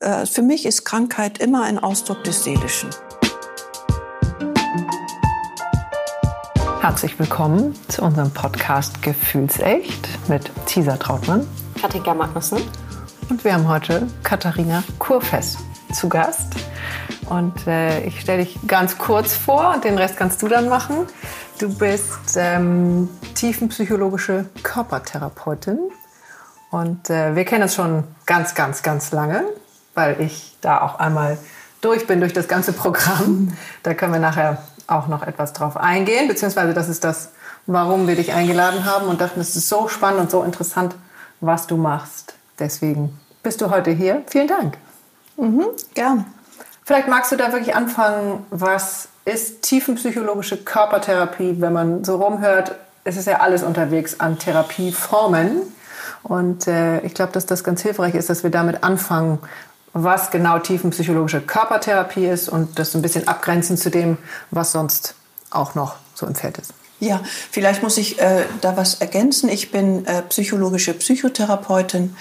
äh, für mich ist Krankheit immer ein Ausdruck des Seelischen. Herzlich willkommen zu unserem Podcast Gefühlsecht mit Tisa Trautmann. Katinka Magnussen. Und wir haben heute Katharina Kurfess zu Gast. Und äh, ich stelle dich ganz kurz vor und den Rest kannst du dann machen. Du bist ähm, tiefenpsychologische Körpertherapeutin. Und äh, wir kennen uns schon ganz, ganz, ganz lange, weil ich da auch einmal durch bin durch das ganze Programm. Da können wir nachher auch noch etwas drauf eingehen, beziehungsweise das ist das, warum wir dich eingeladen haben und dachten, es ist so spannend und so interessant, was du machst. Deswegen bist du heute hier. Vielen Dank. Mhm, gern. Vielleicht magst du da wirklich anfangen, was ist tiefenpsychologische Körpertherapie, wenn man so rumhört, es ist ja alles unterwegs an Therapieformen. Und äh, ich glaube, dass das ganz hilfreich ist, dass wir damit anfangen, was genau tiefenpsychologische Körpertherapie ist und das ein bisschen abgrenzen zu dem, was sonst auch noch so im Feld ist. Ja, vielleicht muss ich äh, da was ergänzen. Ich bin äh, psychologische Psychotherapeutin.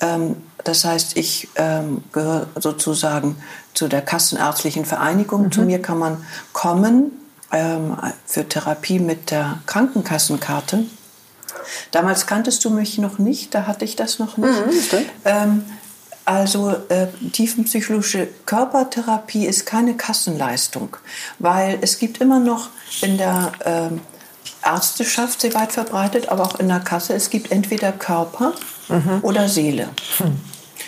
Ähm, das heißt, ich ähm, gehöre sozusagen zu der Kassenärztlichen Vereinigung. Mhm. Zu mir kann man kommen ähm, für Therapie mit der Krankenkassenkarte. Damals kanntest du mich noch nicht, da hatte ich das noch nicht. Mhm, also äh, tiefenpsychologische Körpertherapie ist keine Kassenleistung, weil es gibt immer noch in der äh, Ärzteschaft sehr weit verbreitet, aber auch in der Kasse, es gibt entweder Körper mhm. oder Seele. Mhm.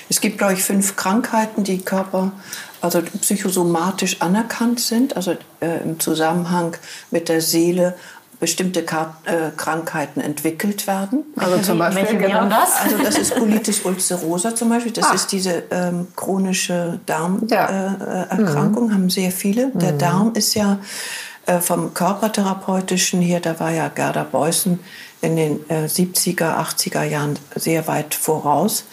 Es gibt, glaube ich, fünf Krankheiten, die Körper, also psychosomatisch anerkannt sind, also äh, im Zusammenhang mit der Seele bestimmte äh, Krankheiten entwickelt werden. Also zum Beispiel genau das? Also das ist Colitis ulcerosa zum Beispiel. Das ah. ist diese ähm, chronische Darmerkrankung, ja. äh, haben sehr viele. Der mhm. Darm ist ja äh, vom körpertherapeutischen hier, da war ja Gerda Beußen in den 70er, 80er Jahren sehr weit voraus.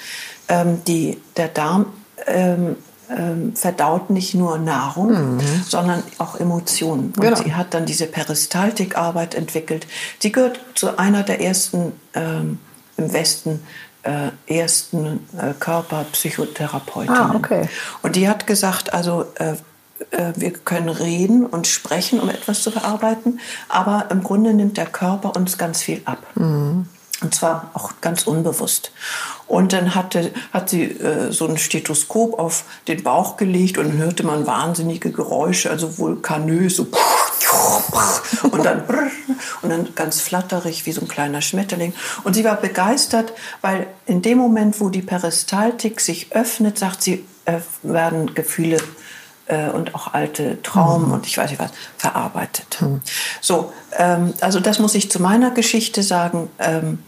Ähm, die, der Darm ähm, ähm, verdaut nicht nur Nahrung, mhm. sondern auch Emotionen. Und genau. sie hat dann diese Peristaltikarbeit entwickelt. Sie gehört zu einer der ersten ähm, im Westen äh, ersten äh, Körperpsychotherapeutinnen. Ah, okay. Und die hat gesagt, also äh, äh, wir können reden und sprechen, um etwas zu verarbeiten, aber im Grunde nimmt der Körper uns ganz viel ab. Mhm. Und zwar auch ganz unbewusst. Und dann hatte, hat sie äh, so ein Stethoskop auf den Bauch gelegt und hörte man wahnsinnige Geräusche, also vulkanös, so und dann und dann ganz flatterig wie so ein kleiner Schmetterling. Und sie war begeistert, weil in dem Moment, wo die Peristaltik sich öffnet, sagt sie, äh, werden Gefühle äh, und auch alte Traumen mhm. und ich weiß nicht was verarbeitet. Mhm. So, ähm, also das muss ich zu meiner Geschichte sagen. Ähm,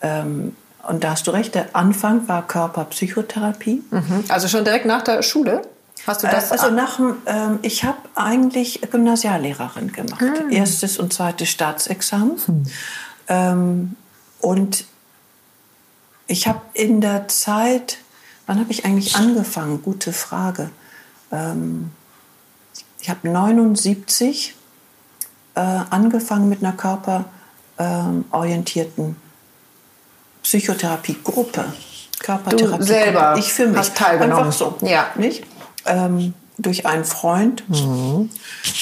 ähm, und da hast du recht, der Anfang war Körperpsychotherapie. Mhm. Also schon direkt nach der Schule? Hast du das? Äh, also nach, ähm, ich habe eigentlich Gymnasiallehrerin gemacht. Mhm. Erstes und zweites Staatsexamen. Mhm. Ähm, und ich habe in der Zeit, wann habe ich eigentlich angefangen? Gute Frage. Ähm, ich habe 79 äh, angefangen mit einer körperorientierten Psychotherapiegruppe, Körpertherapie. Du selber ich für mich. Hast teilgenommen. Einfach so. Ja. Nicht? Ähm, durch einen Freund, mhm.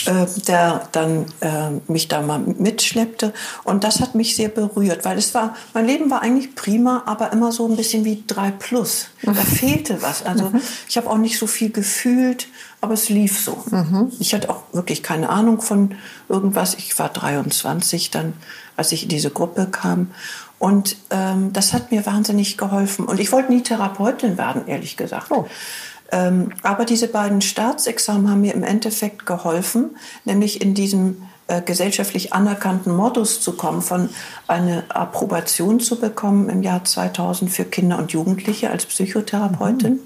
äh, der dann äh, mich da mal mitschleppte. Und das hat mich sehr berührt, weil es war, mein Leben war eigentlich prima, aber immer so ein bisschen wie drei plus. Da mhm. fehlte was. Also mhm. ich habe auch nicht so viel gefühlt, aber es lief so. Mhm. Ich hatte auch wirklich keine Ahnung von irgendwas. Ich war 23 dann, als ich in diese Gruppe kam. Und ähm, das hat mir wahnsinnig geholfen. Und ich wollte nie Therapeutin werden, ehrlich gesagt. Oh. Ähm, aber diese beiden Staatsexamen haben mir im Endeffekt geholfen, nämlich in diesem äh, gesellschaftlich anerkannten Modus zu kommen, von eine Approbation zu bekommen im Jahr 2000 für Kinder und Jugendliche als Psychotherapeutin. Mhm.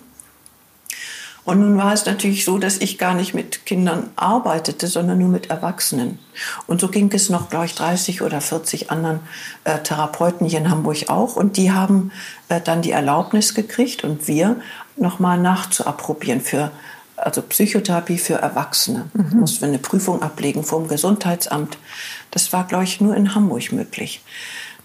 Und nun war es natürlich so, dass ich gar nicht mit Kindern arbeitete, sondern nur mit Erwachsenen. Und so ging es noch, glaube ich, 30 oder 40 anderen äh, Therapeuten hier in Hamburg auch. Und die haben äh, dann die Erlaubnis gekriegt und wir nochmal nachzuapprobieren für also Psychotherapie für Erwachsene. Mhm. Mussten wir eine Prüfung ablegen vom Gesundheitsamt. Das war, glaube ich, nur in Hamburg möglich.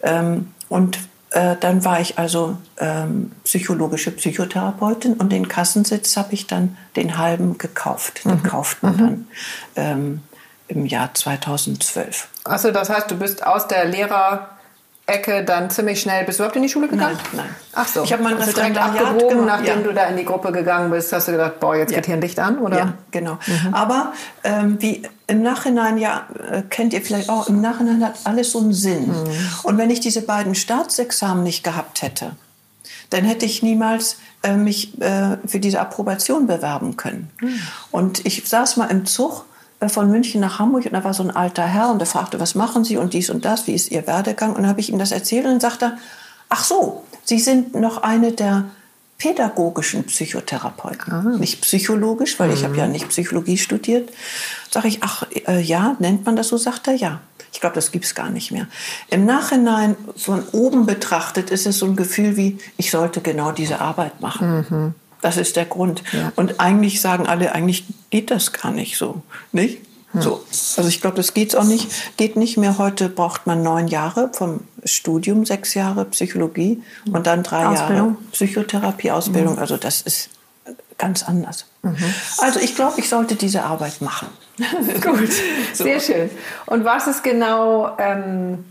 Ähm, und äh, dann war ich also ähm, psychologische Psychotherapeutin und den Kassensitz habe ich dann den halben gekauft. Den mhm. kauft man mhm. dann ähm, im Jahr 2012. Achso, das heißt, du bist aus der Lehrer Ecke dann ziemlich schnell. Bist du überhaupt in die Schule gegangen? Nein, nein. Ach so. Ich habe mein also direkt abgewogen, gemacht, nachdem ja. du da in die Gruppe gegangen bist. Hast du gedacht, boah, jetzt ja. geht hier ein Licht an, oder? Ja, genau. Mhm. Aber ähm, wie im Nachhinein, ja, äh, kennt ihr vielleicht auch, im Nachhinein hat alles so einen Sinn. Mhm. Und wenn ich diese beiden Staatsexamen nicht gehabt hätte, dann hätte ich niemals äh, mich äh, für diese Approbation bewerben können. Mhm. Und ich saß mal im Zug von München nach Hamburg und da war so ein alter Herr und der fragte, was machen Sie und dies und das, wie ist Ihr Werdegang? Und dann habe ich ihm das erzählt und dann sagte er, ach so, Sie sind noch eine der pädagogischen Psychotherapeuten, ah. nicht psychologisch, weil mhm. ich habe ja nicht Psychologie studiert. Sag ich, ach äh, ja, nennt man das so? Sagt er, ja. Ich glaube, das gibt es gar nicht mehr. Im Nachhinein von oben betrachtet ist es so ein Gefühl wie, ich sollte genau diese Arbeit machen. Mhm. Das ist der Grund. Ja. Und eigentlich sagen alle, eigentlich geht das gar nicht so, nicht? Hm. So. Also ich glaube, das geht auch nicht, geht nicht mehr. Heute braucht man neun Jahre vom Studium, sechs Jahre Psychologie und dann drei Ausbildung. Jahre Psychotherapie-Ausbildung. Mhm. Also das ist ganz anders. Mhm. Also ich glaube, ich sollte diese Arbeit machen. Gut, so. sehr schön. Und was ist genau ähm,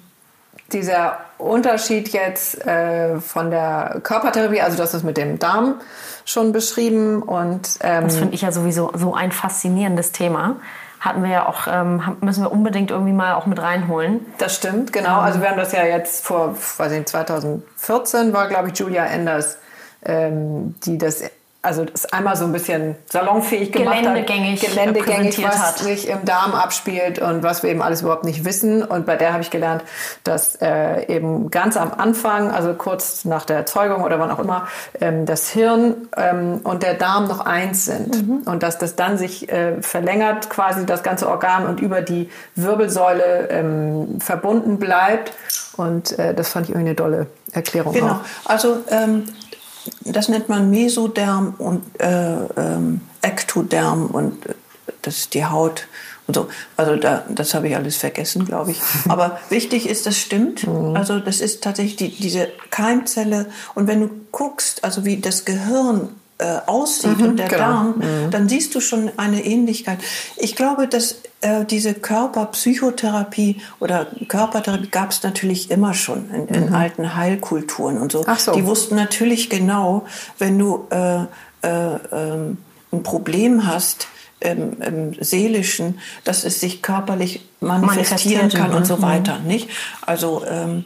dieser Unterschied jetzt äh, von der Körpertherapie, also das ist mit dem Darm schon beschrieben. Und, ähm, das finde ich ja sowieso so ein faszinierendes Thema. Hatten wir ja auch, ähm, müssen wir unbedingt irgendwie mal auch mit reinholen. Das stimmt, genau. Also wir haben das ja jetzt vor, weiß ich nicht, 2014 war, glaube ich, Julia Enders, ähm, die das also das einmal so ein bisschen salonfähig gemacht geländegängig hat, geländegängig, was hat. sich im Darm abspielt und was wir eben alles überhaupt nicht wissen. Und bei der habe ich gelernt, dass äh, eben ganz am Anfang, also kurz nach der Erzeugung oder wann auch immer, ähm, das Hirn ähm, und der Darm noch eins sind mhm. und dass das dann sich äh, verlängert, quasi das ganze Organ und über die Wirbelsäule ähm, verbunden bleibt. Und äh, das fand ich irgendwie eine dolle Erklärung. Genau. Auch. Also ähm, das nennt man Mesoderm und äh, ähm, Ektoderm und äh, das ist die Haut und so. Also da, das habe ich alles vergessen, glaube ich. Aber wichtig ist, das stimmt. Mhm. Also das ist tatsächlich die, diese Keimzelle. Und wenn du guckst, also wie das Gehirn äh, aussieht mhm, und der genau. Darm, mhm. dann siehst du schon eine Ähnlichkeit. Ich glaube, dass äh, diese Körperpsychotherapie oder Körpertherapie gab es natürlich immer schon in, in mhm. alten Heilkulturen und so. so. Die wussten natürlich genau, wenn du äh, äh, ähm, ein Problem hast, im, im Seelischen, dass es sich körperlich manifestieren kann und so mhm. weiter, nicht? Also ähm,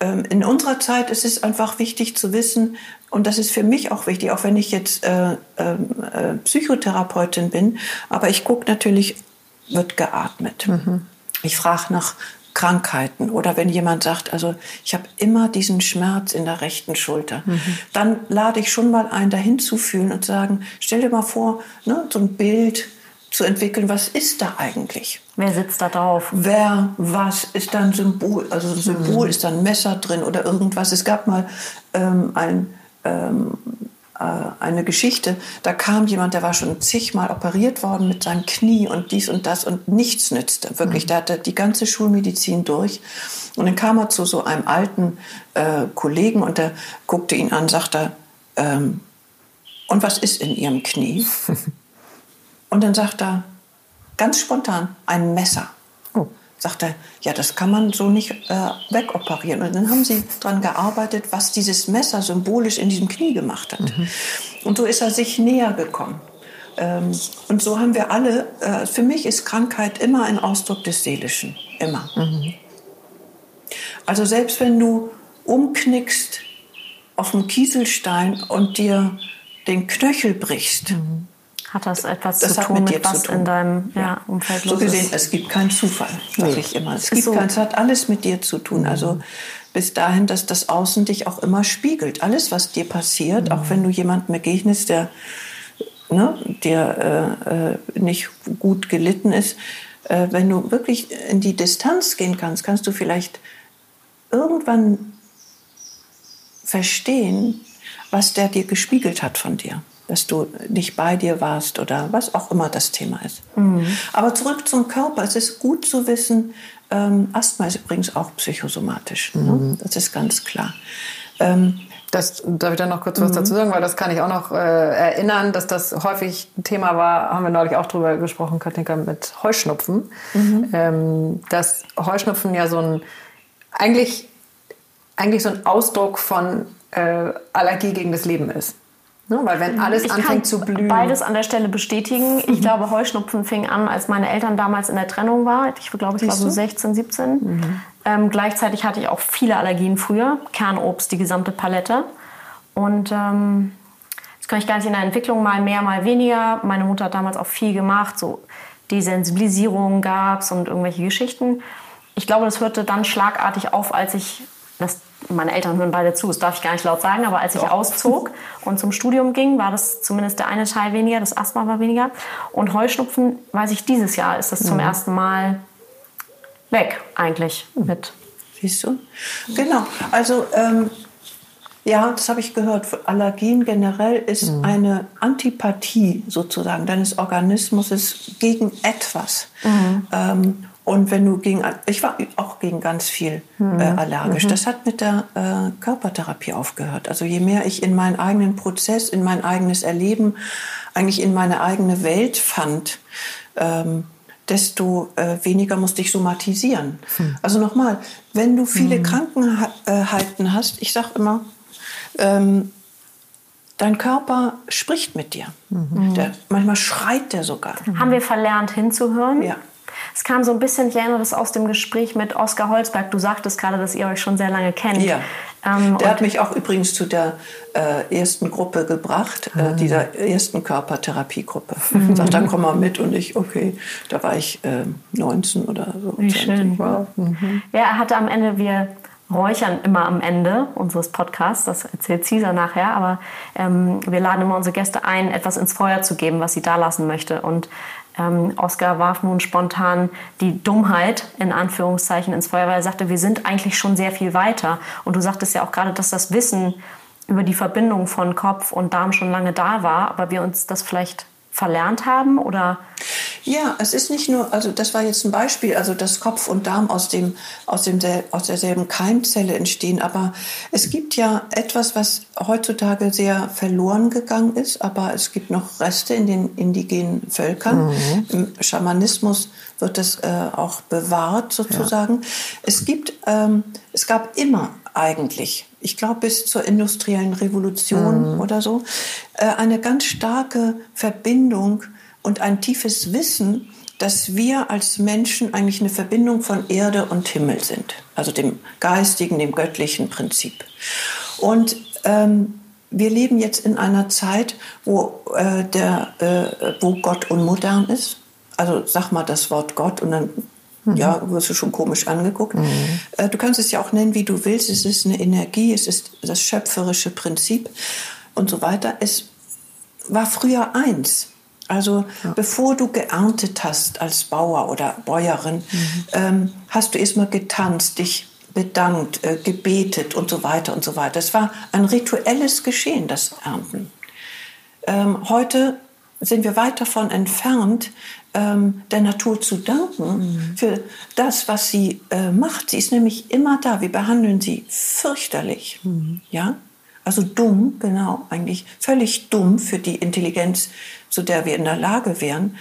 in unserer Zeit ist es einfach wichtig zu wissen, und das ist für mich auch wichtig, auch wenn ich jetzt äh, ähm, äh, Psychotherapeutin bin, aber ich gucke natürlich, wird geatmet. Mhm. Ich frage nach Krankheiten oder wenn jemand sagt, also ich habe immer diesen Schmerz in der rechten Schulter, mhm. dann lade ich schon mal ein, dahin zu fühlen und sagen, stell dir mal vor, ne, so ein Bild, zu entwickeln, was ist da eigentlich? Wer sitzt da drauf? Wer, was ist da ein Symbol? Also ein Symbol mhm. ist da ein Messer drin oder irgendwas. Es gab mal ähm, ein, ähm, äh, eine Geschichte, da kam jemand, der war schon zigmal operiert worden mit seinem Knie und dies und das und nichts nützte. Wirklich, mhm. der hatte die ganze Schulmedizin durch. Und dann kam er zu so einem alten äh, Kollegen und der guckte ihn an, sagte, ähm, und was ist in Ihrem Knie? Und dann sagt er ganz spontan, ein Messer. Oh. Sagt er, ja, das kann man so nicht äh, wegoperieren. Und dann haben sie daran gearbeitet, was dieses Messer symbolisch in diesem Knie gemacht hat. Mhm. Und so ist er sich näher gekommen. Ähm, und so haben wir alle, äh, für mich ist Krankheit immer ein Ausdruck des Seelischen. Immer. Mhm. Also selbst wenn du umknickst auf dem Kieselstein und dir den Knöchel brichst, mhm hat das etwas das zu tun mit, mit was tun. in deinem ja. Ja, Umfeld los So gesehen, ist? es gibt keinen Zufall, sage nee. ich immer. Es, gibt so. keinen, es hat alles mit dir zu tun. Mhm. Also bis dahin, dass das Außen dich auch immer spiegelt. Alles, was dir passiert, mhm. auch wenn du jemandem begegnest, der ne, der äh, äh, nicht gut gelitten ist, äh, wenn du wirklich in die Distanz gehen kannst, kannst du vielleicht irgendwann verstehen, was der dir gespiegelt hat von dir. Dass du nicht bei dir warst oder was auch immer das Thema ist. Mhm. Aber zurück zum Körper. Es ist gut zu wissen, ähm, Asthma ist übrigens auch psychosomatisch. Ne? Mhm. Ne? Das ist ganz klar. Ähm, das darf ich dann noch kurz was mhm. dazu sagen, weil das kann ich auch noch äh, erinnern, dass das häufig ein Thema war, haben wir neulich auch drüber gesprochen, Katinka, mit Heuschnupfen. Mhm. Ähm, dass Heuschnupfen ja so ein, eigentlich, eigentlich so ein Ausdruck von äh, Allergie gegen das Leben ist. Ne? Weil wenn alles ich anfängt zu blühen. Beides an der Stelle bestätigen. Ich mhm. glaube, Heuschnupfen fing an, als meine Eltern damals in der Trennung waren. Ich glaube, ich war so 16, 17. Mhm. Ähm, gleichzeitig hatte ich auch viele Allergien früher. Kernobst, die gesamte Palette. Und ähm, das kann ich gar nicht in der Entwicklung mal mehr, mal weniger. Meine Mutter hat damals auch viel gemacht. So Desensibilisierung gab es und irgendwelche Geschichten. Ich glaube, das hörte dann schlagartig auf, als ich das meine Eltern hören beide zu, das darf ich gar nicht laut sagen, aber als ich Doch. auszog und zum Studium ging, war das zumindest der eine Teil weniger, das Asthma war weniger. Und Heuschnupfen, weiß ich, dieses Jahr ist das zum mhm. ersten Mal weg eigentlich mit. Siehst du? Genau. Also ähm, ja, das habe ich gehört. Allergien generell ist mhm. eine Antipathie sozusagen deines Organismus gegen etwas. Mhm. Ähm, und wenn du gegen, ich war auch gegen ganz viel äh, mhm. allergisch. Mhm. Das hat mit der äh, Körpertherapie aufgehört. Also je mehr ich in meinen eigenen Prozess, in mein eigenes Erleben, eigentlich in meine eigene Welt fand, ähm, desto äh, weniger musste ich somatisieren. Mhm. Also nochmal, wenn du viele mhm. Krankheiten hast, ich sage immer, ähm, dein Körper spricht mit dir. Mhm. Der, manchmal schreit der sogar. Haben wir verlernt hinzuhören? Ja. Es kam so ein bisschen, ich erinnere das aus dem Gespräch mit Oskar Holzberg. Du sagtest gerade, dass ihr euch schon sehr lange kennt. Ja. Ähm, der hat mich auch übrigens zu der äh, ersten Gruppe gebracht, äh, mhm. dieser ersten Körpertherapiegruppe. Mhm. Sagt, dann komm mal mit und ich, okay, da war ich äh, 19 oder so. Wie schön. Wow. Mhm. Ja, er hatte am Ende, wir räuchern immer am Ende unseres Podcasts, das erzählt Caesar nachher, aber ähm, wir laden immer unsere Gäste ein, etwas ins Feuer zu geben, was sie da lassen möchte. Und ähm, Oscar warf nun spontan die Dummheit in Anführungszeichen ins Feuer, weil er sagte, wir sind eigentlich schon sehr viel weiter. Und du sagtest ja auch gerade, dass das Wissen über die Verbindung von Kopf und Darm schon lange da war, aber wir uns das vielleicht verlernt haben oder? Ja, es ist nicht nur, also das war jetzt ein Beispiel, also dass Kopf und Darm aus, dem, aus, dem, aus derselben Keimzelle entstehen, aber es gibt ja etwas, was heutzutage sehr verloren gegangen ist, aber es gibt noch Reste in den indigenen Völkern. Mhm. Im Schamanismus wird das äh, auch bewahrt sozusagen. Ja. Es gibt, ähm, es gab immer eigentlich ich glaube bis zur industriellen Revolution mhm. oder so, äh, eine ganz starke Verbindung und ein tiefes Wissen, dass wir als Menschen eigentlich eine Verbindung von Erde und Himmel sind, also dem geistigen, dem göttlichen Prinzip. Und ähm, wir leben jetzt in einer Zeit, wo, äh, der, äh, wo Gott unmodern ist. Also sag mal das Wort Gott und dann Mhm. Ja, wirst du schon komisch angeguckt. Mhm. Äh, du kannst es ja auch nennen, wie du willst. Es ist eine Energie, es ist das schöpferische Prinzip und so weiter. Es war früher eins. Also ja. bevor du geerntet hast als Bauer oder Bäuerin, mhm. ähm, hast du erstmal getanzt, dich bedankt, äh, gebetet und so weiter und so weiter. Es war ein rituelles Geschehen, das Ernten. Ähm, heute sind wir weit davon entfernt, ähm, der Natur zu danken mhm. für das, was sie äh, macht. Sie ist nämlich immer da. Wir behandeln sie fürchterlich. Mhm. Ja? Also dumm, genau, eigentlich völlig dumm für die Intelligenz, zu der wir in der Lage wären.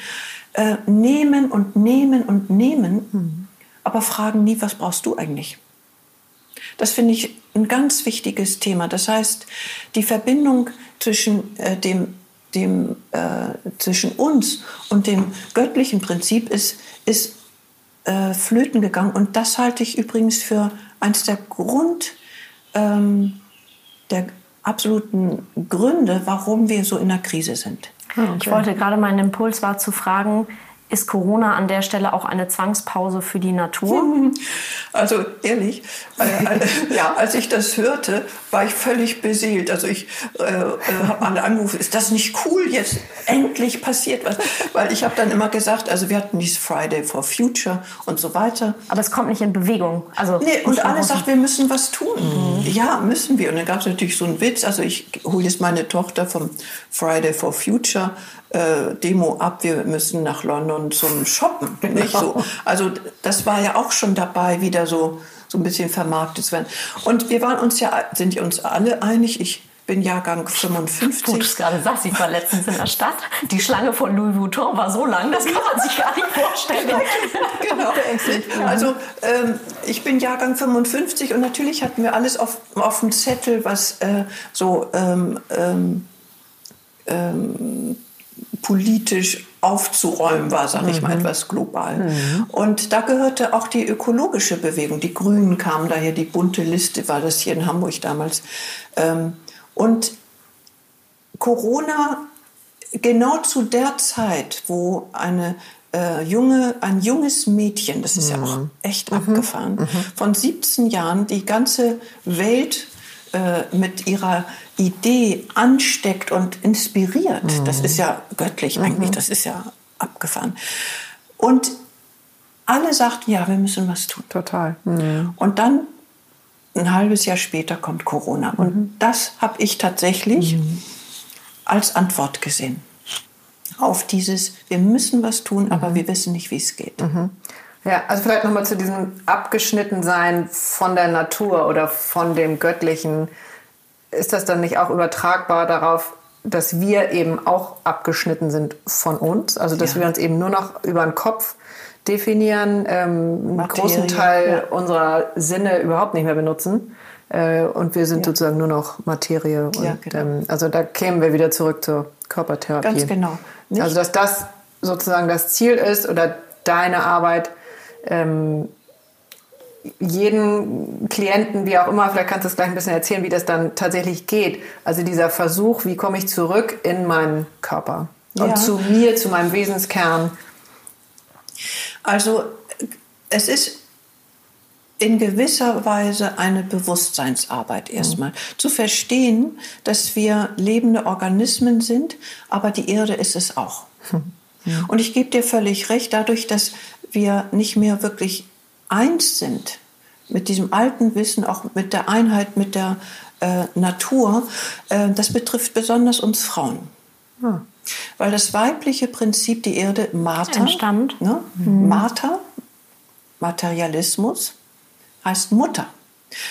Äh, nehmen und nehmen und nehmen, mhm. aber fragen nie, was brauchst du eigentlich? Das finde ich ein ganz wichtiges Thema. Das heißt, die Verbindung zwischen äh, dem dem, äh, zwischen uns und dem göttlichen Prinzip ist, ist äh, flöten gegangen. Und das halte ich übrigens für eines der Grund, ähm, der absoluten Gründe, warum wir so in der Krise sind. Ah, okay. Ich wollte gerade, mein Impuls war zu fragen, ist Corona an der Stelle auch eine Zwangspause für die Natur? Also ehrlich, äh, äh, ja, als ich das hörte, war ich völlig beseelt. Also ich äh, äh, habe alle angerufen, ist das nicht cool, jetzt endlich passiert was? Weil ich habe dann immer gesagt, also wir hatten dieses Friday for Future und so weiter. Aber es kommt nicht in Bewegung. Also nee, und alle sagt, wir müssen was tun. Mhm. Ja, müssen wir. Und dann gab es natürlich so einen Witz, also ich hole jetzt meine Tochter vom Friday for Future äh, Demo ab, wir müssen nach London zum Shoppen. Genau. Nicht so. Also das war ja auch schon dabei, wieder so so ein bisschen vermarktet werden. Und wir waren uns ja, sind uns alle einig, ich bin Jahrgang 55. Du es gerade sagst, ich war letztens in der Stadt. Die Schlange von Louis Vuitton war so lang, das kann man sich gar nicht vorstellen. genau. Also ähm, ich bin Jahrgang 55 und natürlich hatten wir alles auf, auf dem Zettel, was äh, so ähm, ähm, ähm politisch aufzuräumen war, sage ich mal mhm. etwas global. Mhm. Und da gehörte auch die ökologische Bewegung. Die Grünen kamen daher, die bunte Liste war das hier in Hamburg damals. Ähm, und Corona, genau zu der Zeit, wo eine äh, junge, ein junges Mädchen, das ist mhm. ja auch mhm. echt mhm. abgefahren, mhm. von 17 Jahren die ganze Welt äh, mit ihrer Idee ansteckt und inspiriert. Mhm. Das ist ja göttlich eigentlich, mhm. das ist ja abgefahren. Und alle sagten, ja, wir müssen was tun. Total. Mhm. Und dann ein halbes Jahr später kommt Corona. Und mhm. das habe ich tatsächlich mhm. als Antwort gesehen auf dieses, wir müssen was tun, aber mhm. wir wissen nicht, wie es geht. Ja, also vielleicht nochmal zu diesem Abgeschnittensein von der Natur oder von dem Göttlichen ist das dann nicht auch übertragbar darauf, dass wir eben auch abgeschnitten sind von uns? Also dass ja. wir uns eben nur noch über den Kopf definieren, ähm, einen großen Teil ja. unserer Sinne überhaupt nicht mehr benutzen. Äh, und wir sind ja. sozusagen nur noch Materie. Und, genau. ähm, also da kämen wir wieder zurück zur Körpertherapie. Ganz genau. Nicht? Also dass das sozusagen das Ziel ist oder deine Arbeit, ähm, jeden Klienten, wie auch immer, vielleicht kannst du es gleich ein bisschen erzählen, wie das dann tatsächlich geht. Also dieser Versuch, wie komme ich zurück in meinen Körper und ja. zu mir, zu meinem Wesenskern. Also es ist in gewisser Weise eine Bewusstseinsarbeit erstmal. Mhm. Zu verstehen, dass wir lebende Organismen sind, aber die Erde ist es auch. Mhm. Und ich gebe dir völlig recht, dadurch, dass wir nicht mehr wirklich eins sind mit diesem alten Wissen, auch mit der Einheit mit der äh, Natur, äh, das betrifft besonders uns Frauen. Hm. Weil das weibliche Prinzip, die Erde, Entstand. Ne? Mhm. Mater, Materialismus, heißt Mutter.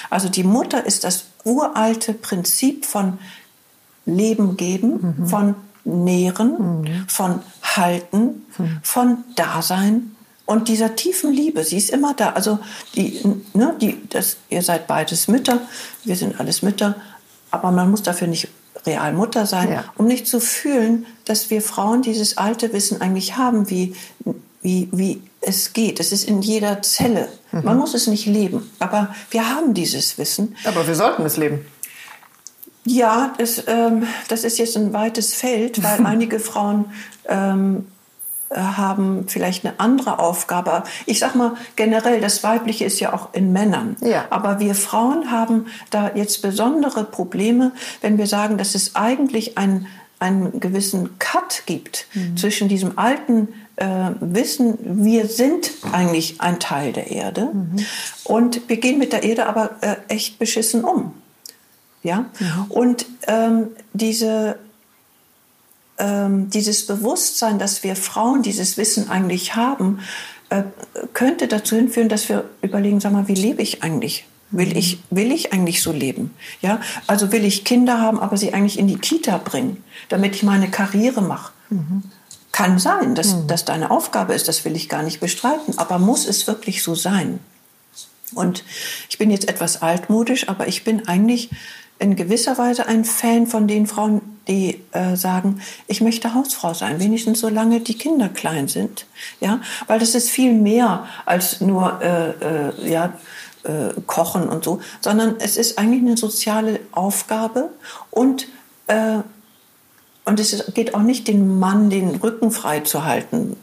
Also die Mutter ist das uralte Prinzip von Leben geben, mhm. von Nähren, mhm. von Halten, mhm. von Dasein, und dieser tiefen Liebe, sie ist immer da. Also die, ne, die, das, ihr seid beides Mütter, wir sind alles Mütter, aber man muss dafür nicht real Mutter sein, ja. um nicht zu fühlen, dass wir Frauen dieses alte Wissen eigentlich haben, wie, wie, wie es geht. Es ist in jeder Zelle. Mhm. Man muss es nicht leben, aber wir haben dieses Wissen. Aber wir sollten es leben. Ja, das, ähm, das ist jetzt ein weites Feld, weil einige Frauen ähm, äh, haben vielleicht eine andere Aufgabe. Ich sag mal generell, das Weibliche ist ja auch in Männern. Ja. Aber wir Frauen haben da jetzt besondere Probleme, wenn wir sagen, dass es eigentlich einen, einen gewissen Cut gibt mhm. zwischen diesem alten äh, Wissen, wir sind eigentlich ein Teil der Erde mhm. und wir gehen mit der Erde aber äh, echt beschissen um. Ja? Mhm. Und ähm, diese ähm, dieses Bewusstsein, dass wir Frauen dieses Wissen eigentlich haben, äh, könnte dazu hinführen, dass wir überlegen, sag mal, wie lebe ich eigentlich? Will ich, will ich eigentlich so leben? Ja, also will ich Kinder haben, aber sie eigentlich in die Kita bringen, damit ich meine Karriere mache? Mhm. Kann sein, dass mhm. das deine Aufgabe ist, das will ich gar nicht bestreiten, aber muss es wirklich so sein? Und ich bin jetzt etwas altmodisch, aber ich bin eigentlich in gewisser Weise ein Fan von den Frauen, die äh, sagen, ich möchte Hausfrau sein, wenigstens solange die Kinder klein sind, ja, weil das ist viel mehr als nur äh, äh, ja äh, kochen und so, sondern es ist eigentlich eine soziale Aufgabe und äh, und es geht auch nicht den Mann den Rücken frei zu halten,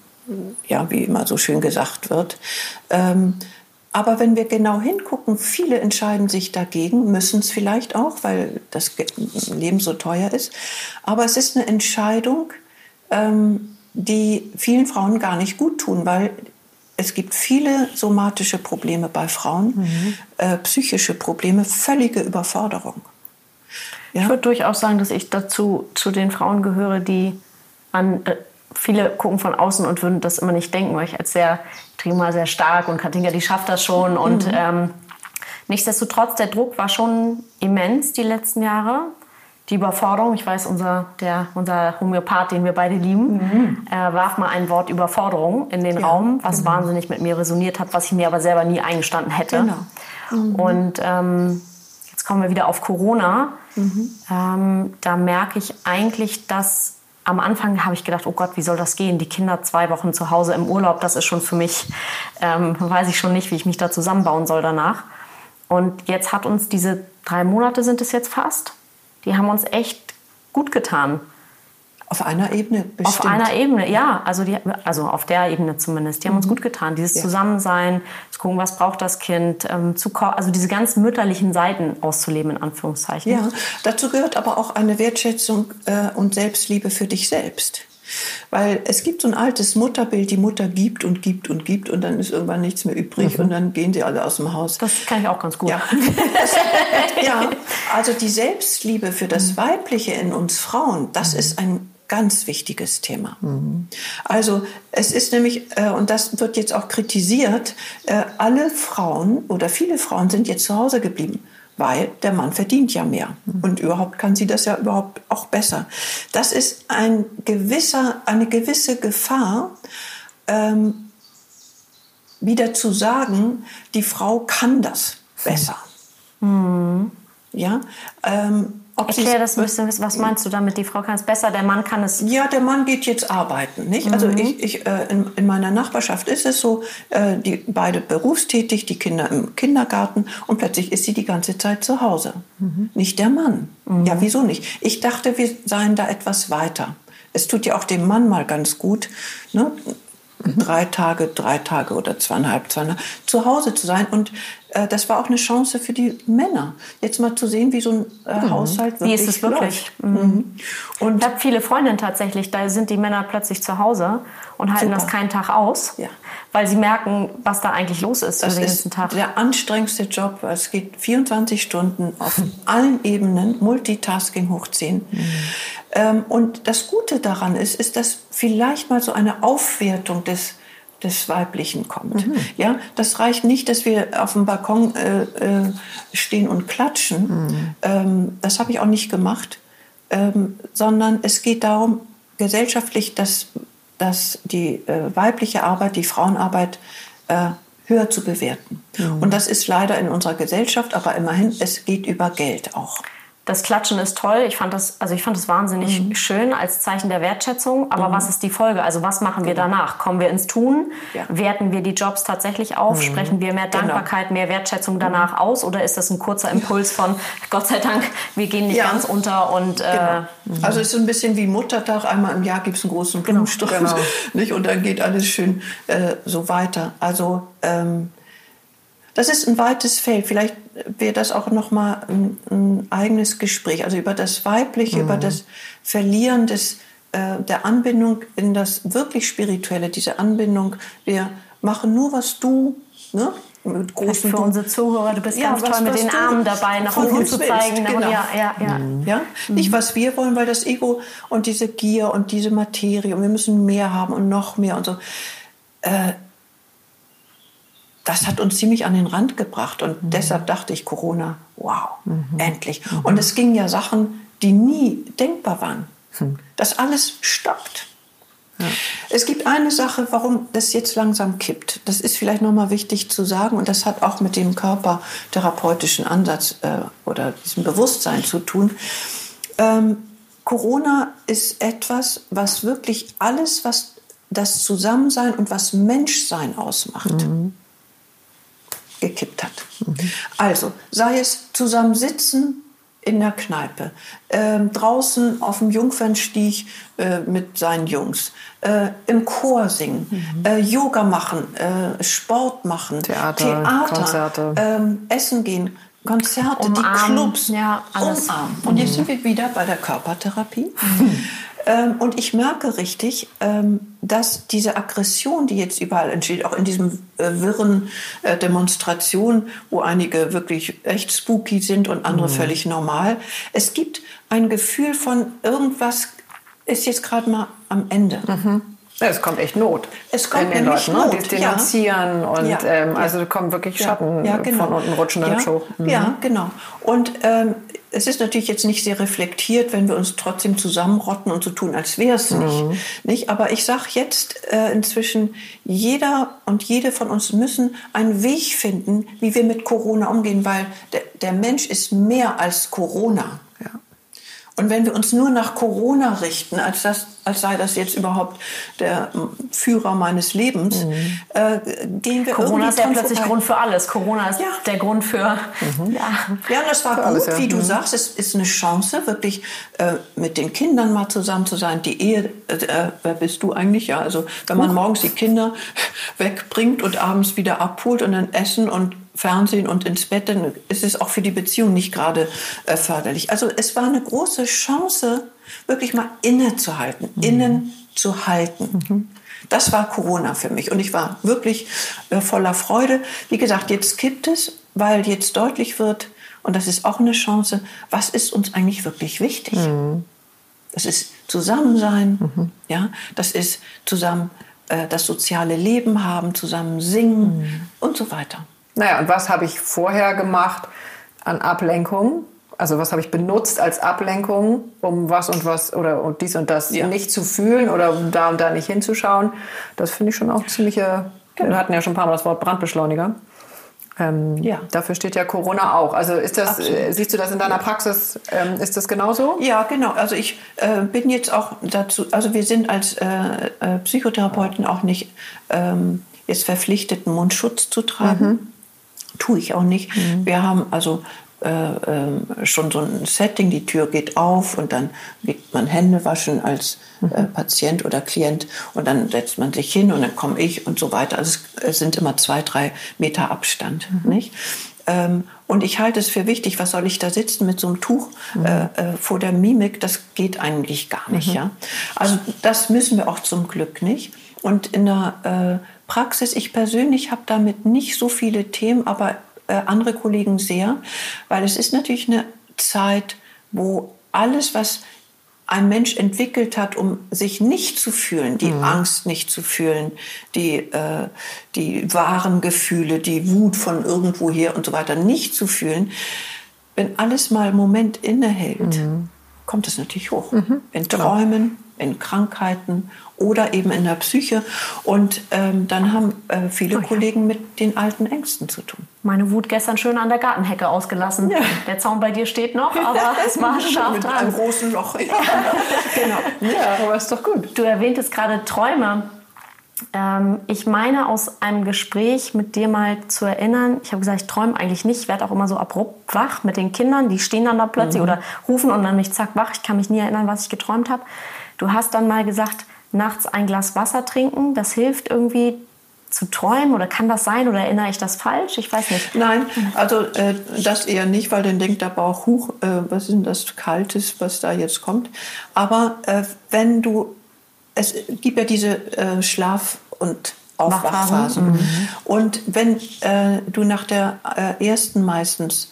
ja, wie immer so schön gesagt wird. Ähm, Aber wenn wir genau hingucken, viele entscheiden sich dagegen, müssen es vielleicht auch, weil das Leben so teuer ist. Aber es ist eine Entscheidung, ähm, die vielen Frauen gar nicht gut tun, weil es gibt viele somatische Probleme bei Frauen, mhm. äh, psychische Probleme, völlige Überforderung. Ja? Ich würde durchaus sagen, dass ich dazu zu den Frauen gehöre, die an äh, viele gucken von außen und würden das immer nicht denken, weil ich als sehr mal sehr stark und Katinka, die schafft das schon. Und mhm. ähm, nichtsdestotrotz, der Druck war schon immens die letzten Jahre. Die Überforderung, ich weiß, unser, der, unser Homöopath, den wir beide lieben, mhm. äh, warf mal ein Wort Überforderung in den ja, Raum, was genau. wahnsinnig mit mir resoniert hat, was ich mir aber selber nie eingestanden hätte. Genau. Mhm. Und ähm, jetzt kommen wir wieder auf Corona. Mhm. Ähm, da merke ich eigentlich, dass am Anfang habe ich gedacht, oh Gott, wie soll das gehen? Die Kinder zwei Wochen zu Hause im Urlaub, das ist schon für mich, ähm, weiß ich schon nicht, wie ich mich da zusammenbauen soll danach. Und jetzt hat uns diese drei Monate sind es jetzt fast, die haben uns echt gut getan. Auf einer Ebene bestimmt. Auf einer Ebene, ja. Also, die, also auf der Ebene zumindest. Die haben mhm. uns gut getan. Dieses ja. Zusammensein, zu gucken, was braucht das Kind, ähm, zu, also diese ganz mütterlichen Seiten auszuleben, in Anführungszeichen. Ja, dazu gehört aber auch eine Wertschätzung äh, und Selbstliebe für dich selbst. Weil es gibt so ein altes Mutterbild, die Mutter gibt und gibt und gibt und dann ist irgendwann nichts mehr übrig mhm. und dann gehen sie alle aus dem Haus. Das kann ich auch ganz gut. Ja, das, ja also die Selbstliebe für das mhm. Weibliche in uns Frauen, das mhm. ist ein ganz wichtiges Thema. Mhm. Also es ist nämlich, äh, und das wird jetzt auch kritisiert, äh, alle Frauen oder viele Frauen sind jetzt zu Hause geblieben weil der Mann verdient ja mehr. Mhm. Und überhaupt kann sie das ja überhaupt auch besser. Das ist ein gewisser, eine gewisse Gefahr, ähm, wieder zu sagen, die Frau kann das besser. Mhm. Ja, ähm, Erklär das ein bisschen. Was meinst du damit? Die Frau kann es besser, der Mann kann es. Ja, der Mann geht jetzt arbeiten, nicht? Also mhm. Also ich, ich äh, in, in, meiner Nachbarschaft ist es so, äh, die beide berufstätig, die Kinder im Kindergarten und plötzlich ist sie die ganze Zeit zu Hause. Mhm. Nicht der Mann. Mhm. Ja, wieso nicht? Ich dachte, wir seien da etwas weiter. Es tut ja auch dem Mann mal ganz gut, ne? Mhm. drei Tage, drei Tage oder zweieinhalb, zweieinhalb zu Hause zu sein. Und äh, das war auch eine Chance für die Männer, jetzt mal zu sehen, wie so ein äh, mhm. Haushalt wirklich Wie ist es wirklich? Mhm. mhm. Und ich habe viele Freundinnen tatsächlich, da sind die Männer plötzlich zu Hause und halten Super. das keinen Tag aus, ja. weil sie merken, was da eigentlich los ist das den ganzen Tag. Der anstrengendste Job. Es geht 24 Stunden auf allen Ebenen, Multitasking hochziehen. Mhm. Ähm, und das Gute daran ist, ist, dass vielleicht mal so eine Aufwertung des des Weiblichen kommt. Mhm. Ja, das reicht nicht, dass wir auf dem Balkon äh, äh, stehen und klatschen. Mhm. Ähm, das habe ich auch nicht gemacht, ähm, sondern es geht darum, gesellschaftlich, dass, dass die äh, weibliche Arbeit, die Frauenarbeit äh, höher zu bewerten. Mhm. Und das ist leider in unserer Gesellschaft, aber immerhin, es geht über Geld auch. Das Klatschen ist toll. Ich fand das, also ich fand das wahnsinnig mhm. schön als Zeichen der Wertschätzung. Aber mhm. was ist die Folge? Also was machen wir genau. danach? Kommen wir ins Tun? Ja. Werten wir die Jobs tatsächlich auf? Mhm. Sprechen wir mehr genau. Dankbarkeit, genau. mehr Wertschätzung danach mhm. aus? Oder ist das ein kurzer Impuls von Gott sei Dank, wir gehen nicht ja. ganz unter und äh, genau. Mhm. Also es ist so ein bisschen wie Muttertag. Einmal im Jahr gibt es einen großen genau. Blumenstrauß, genau. nicht? Und dann geht alles schön äh, so weiter. Also ähm, das ist ein weites Feld. Vielleicht wäre das auch noch mal ein, ein, eigenes Gespräch. Also über das Weibliche, mhm. über das Verlieren des, äh, der Anbindung in das wirklich Spirituelle, diese Anbindung. Wir machen nur, was du, ne? Mit großen für unsere Zuhörer, du bist ja, ganz was, toll mit den Armen dabei, nach unten zu zeigen. Genau. Ja, ja, ja. Mhm. ja? Mhm. Nicht, was wir wollen, weil das Ego und diese Gier und diese Materie und wir müssen mehr haben und noch mehr und so. Äh, das hat uns ziemlich an den Rand gebracht. Und mhm. deshalb dachte ich, Corona, wow, mhm. endlich. Mhm. Und es gingen ja Sachen, die nie denkbar waren. Mhm. Das alles stoppt. Ja. Es gibt eine Sache, warum das jetzt langsam kippt. Das ist vielleicht nochmal wichtig zu sagen und das hat auch mit dem körpertherapeutischen Ansatz äh, oder diesem Bewusstsein zu tun. Ähm, Corona ist etwas, was wirklich alles, was das Zusammensein und was Menschsein ausmacht, mhm gekippt hat. Mhm. Also, sei es zusammensitzen, in der Kneipe, ähm, draußen auf dem Jungfernstieg äh, mit seinen Jungs, äh, im Chor singen, mhm. äh, Yoga machen, äh, Sport machen, Theater, Theater Konzerte. ähm, Essen gehen, Konzerte, Umarmen. die Clubs, Ja, alles. umarmen. Und jetzt sind wir wieder bei der Körpertherapie. Ähm, und ich merke richtig, ähm, dass diese Aggression, die jetzt überall entsteht, auch in diesem äh, wirren äh, Demonstration, wo einige wirklich echt spooky sind und andere völlig normal, es gibt ein Gefühl von irgendwas ist jetzt gerade mal am Ende. Ja, es kommt echt Not. Es kommt in den Leuten, ne? Not, Die ja. denunzieren und Ja, ähm, ja. also kommen wirklich Schatten Ja, genau. von unten rutschen ja, dann schon. Mhm. Ja, genau. Und ähm, es ist natürlich jetzt nicht sehr reflektiert, wenn wir uns trotzdem zusammenrotten und so tun, als wäre es nicht, Mhm. nicht. Aber ich sage jetzt äh, inzwischen, jeder und jede von uns müssen einen Weg finden, wie wir mit Corona umgehen, weil der, der Mensch ist mehr als Corona. Und wenn wir uns nur nach Corona richten, als, das, als sei das jetzt überhaupt der Führer meines Lebens, äh, gehen wir Corona ist ja plötzlich vorbei. Grund für alles. Corona ist Ja. der Grund für. Ja. Ja, das war gut, alles, ja. wie du Mhm. sagst. Es ist eine Chance, wirklich äh, mit den Kindern mal zusammen zu sein. Die Ehe, äh, äh, wer bist du eigentlich? Ja, also wenn man morgens die Kinder wegbringt und abends wieder abholt und dann essen und Fernsehen und ins Bett, dann ist es auch für die Beziehung nicht gerade äh, förderlich. Also es war eine große Chance, wirklich mal innezuhalten, innen zu halten. Das war Corona für mich und ich war wirklich äh, voller Freude. Wie gesagt, jetzt kippt es, weil jetzt deutlich wird, und das ist auch eine Chance, was ist uns eigentlich wirklich wichtig? Das ist Zusammensein, ja, das ist zusammen äh, das soziale Leben haben, zusammen singen und so weiter. Naja, und was habe ich vorher gemacht an Ablenkung? Also was habe ich benutzt als Ablenkung, um was und was oder und dies und das Ja. nicht zu fühlen oder um da und da nicht hinzuschauen? Das finde ich schon auch ziemliche. Wir hatten ja schon ein paar Mal das Wort Brandbeschleuniger. Ähm, Ja. Dafür steht ja Corona auch. Also ist das, Absolut. äh, siehst du das in deiner Praxis? Ähm, ist das genauso? Ja, genau. Also ich äh, bin jetzt auch dazu, also wir sind als äh, äh, Psychotherapeuten auch nicht ähm, jetzt verpflichtet, Mundschutz zu tragen. Tue ich auch nicht. Wir haben also äh, ähm, schon so ein Setting, die Tür geht auf und dann geht man Hände waschen als äh, Patient oder Klient und dann setzt man sich hin und dann komme ich und so weiter. Also es, sind immer zwei, drei Meter Abstand. Nicht? Ähm, und ich halte es für wichtig, was soll ich da sitzen mit so einem Tuch äh, äh, vor der Mimik? Das geht eigentlich gar nicht. Ja? Also das müssen wir auch zum Glück nicht. Und in der äh, Praxis, ich persönlich habe damit nicht so viele Themen, aber äh, andere Kollegen sehr, weil es ist natürlich eine Zeit, wo alles, was ein Mensch entwickelt hat, um sich nicht zu fühlen, die Angst nicht zu fühlen, die, äh, die wahren Gefühle, die Wut von irgendwoher und so weiter nicht zu fühlen, wenn alles mal einen Moment innehält, kommt es natürlich hoch. In Träumen, in Krankheiten oder eben in der Psyche. Und ähm, dann haben äh, viele Kollegen mit den alten Ängsten zu tun. Meine Wut gestern schön an der Gartenhecke ausgelassen. Der Zaun bei dir steht noch, aber es war scharf Mit einem dran. großen Loch. Ja. genau. Ja, aber ist doch gut. Du erwähntest gerade Träume. Ähm, ich meine, aus einem Gespräch mit dir mal zu erinnern, ich habe gesagt, ich träume eigentlich nicht, ich werde auch immer so abrupt wach mit den Kindern, die stehen dann da plötzlich oder rufen und dann mich zack wach. Ich kann mich nie erinnern, was ich geträumt habe. Du hast dann mal gesagt, nachts ein Glas Wasser trinken, das hilft irgendwie zu träumen oder kann das sein oder erinnere ich das falsch? Ich weiß nicht. Nein, also äh, das eher nicht, weil dann denkt der Bauch, huch, äh, was ist denn das Kaltes, was da jetzt kommt. Aber äh, wenn du, es gibt ja diese äh, Schlaf- und Aufwachphasen. Und wenn äh, du nach der äh, ersten meistens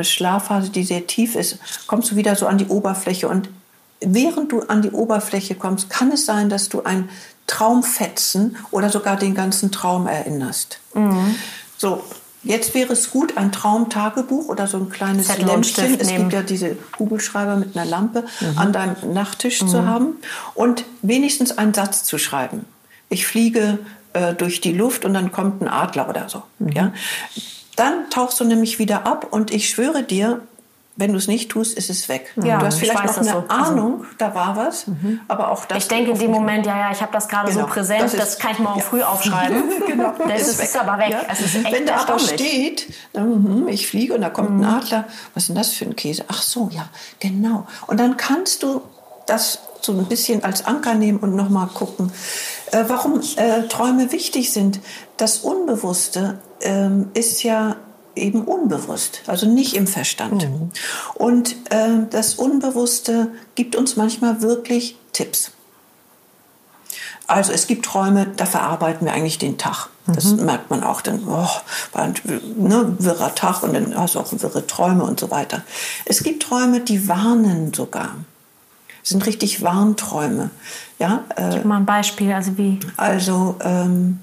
Schlafphase, die sehr tief ist, kommst du wieder so an die Oberfläche und während du an die Oberfläche kommst, kann es sein, dass du ein Traumfetzen oder sogar den ganzen Traum erinnerst. So, jetzt wäre es gut, ein Traumtagebuch oder so ein kleines Zettel Lämpchen. Es gibt ja diese Kugelschreiber mit einer Lampe an deinem Nachttisch zu haben und wenigstens einen Satz zu schreiben. Ich fliege äh, durch die Luft und dann kommt ein Adler oder so. Ja? Dann tauchst du nämlich wieder ab und ich schwöre dir, wenn du es nicht tust, ist es weg. Ja, du hast ich vielleicht noch eine das so. Also- Ahnung, da war was, aber auch das. Ich denke in dem Moment, ja, ja, ich habe das gerade Genau, so präsent, das das, ist- kann ich morgen ja. früh aufschreiben. genau, Das ist, ist aber weg. Ja? Es ist Wenn da aber steht, mhm, ich fliege und da kommt Mhm. ein Adler, was ist denn das für ein Käse? Ach so, ja, genau. Und dann kannst du das so ein bisschen als Anker nehmen und nochmal gucken, äh, warum äh, Träume wichtig sind. Das Unbewusste ähm, ist ja eben unbewusst, also nicht im Verstand. Und äh, das Unbewusste gibt uns manchmal wirklich Tipps. Also es gibt Träume, da verarbeiten wir eigentlich den Tag. Das merkt man auch dann, oh, war ein ne, wirrer Tag und dann hast du auch wirre Träume und so weiter. Es gibt Träume, die warnen sogar. Das sind richtig Warnträume. Ja, äh, Gib mal ein Beispiel, also wie. also ähm,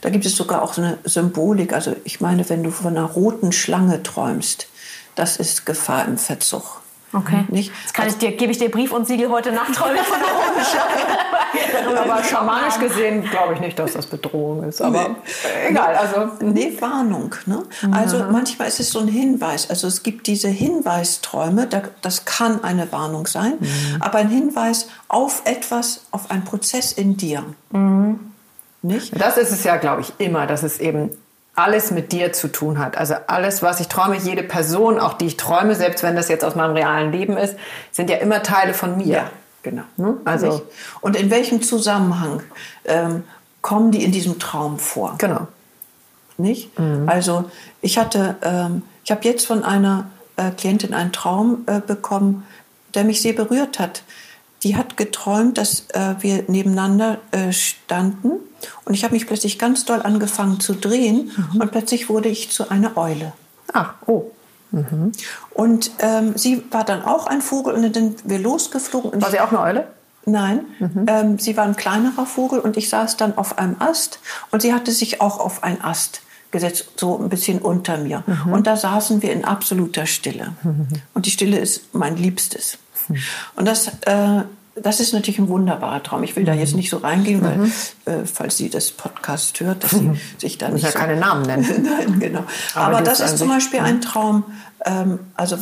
da gibt es sogar auch so eine Symbolik. Also ich meine, wenn du von einer roten Schlange träumst, das ist Gefahr im Verzug. Okay. Nicht? Jetzt kann ich dir, gebe ich dir Brief und Siegel heute Nacht träume ich von der roten Schlange. Aber schamanisch gesehen glaube ich nicht, dass das Bedrohung ist. Aber egal, also Nee, Warnung. Ne? Also manchmal ist es so ein Hinweis. Also es gibt diese Hinweisträume, da, das kann eine Warnung sein, aber ein Hinweis auf etwas, auf einen Prozess in dir. Nicht? Das ist es ja, glaube ich, immer, dass es eben alles mit dir zu tun hat. Also alles, was ich träume, jede Person, auch die ich träume, selbst wenn das jetzt aus meinem realen Leben ist, sind ja immer Teile von mir. Ja, genau. Ne? Also? Und in welchem Zusammenhang ähm, kommen die in diesem Traum vor? genau. Nicht? Also ich hatte, ähm, ich habe jetzt von einer äh, Klientin einen Traum äh, bekommen, der mich sehr berührt hat. Die hat geträumt, dass äh, wir nebeneinander äh, standen und ich habe mich plötzlich ganz doll angefangen zu drehen und plötzlich wurde ich zu einer Eule. Ach, oh. Und ähm, sie war dann auch ein Vogel und dann sind wir losgeflogen. War sie auch eine Eule? Nein, ähm, sie war ein kleinerer Vogel und ich saß dann auf einem Ast und sie hatte sich auch auf einen Ast gesetzt, so ein bisschen unter mir. Und da saßen wir in absoluter Stille. Und die Stille ist mein Liebstes. Und das, äh, das ist natürlich ein wunderbarer Traum. Ich will da jetzt nicht so reingehen, weil, äh, falls sie das Podcast hört, dass sie sich da nicht ja so keine Namen nennen. Nein, genau. Aber Aber, das ist zum Beispiel ein Traum, ähm, also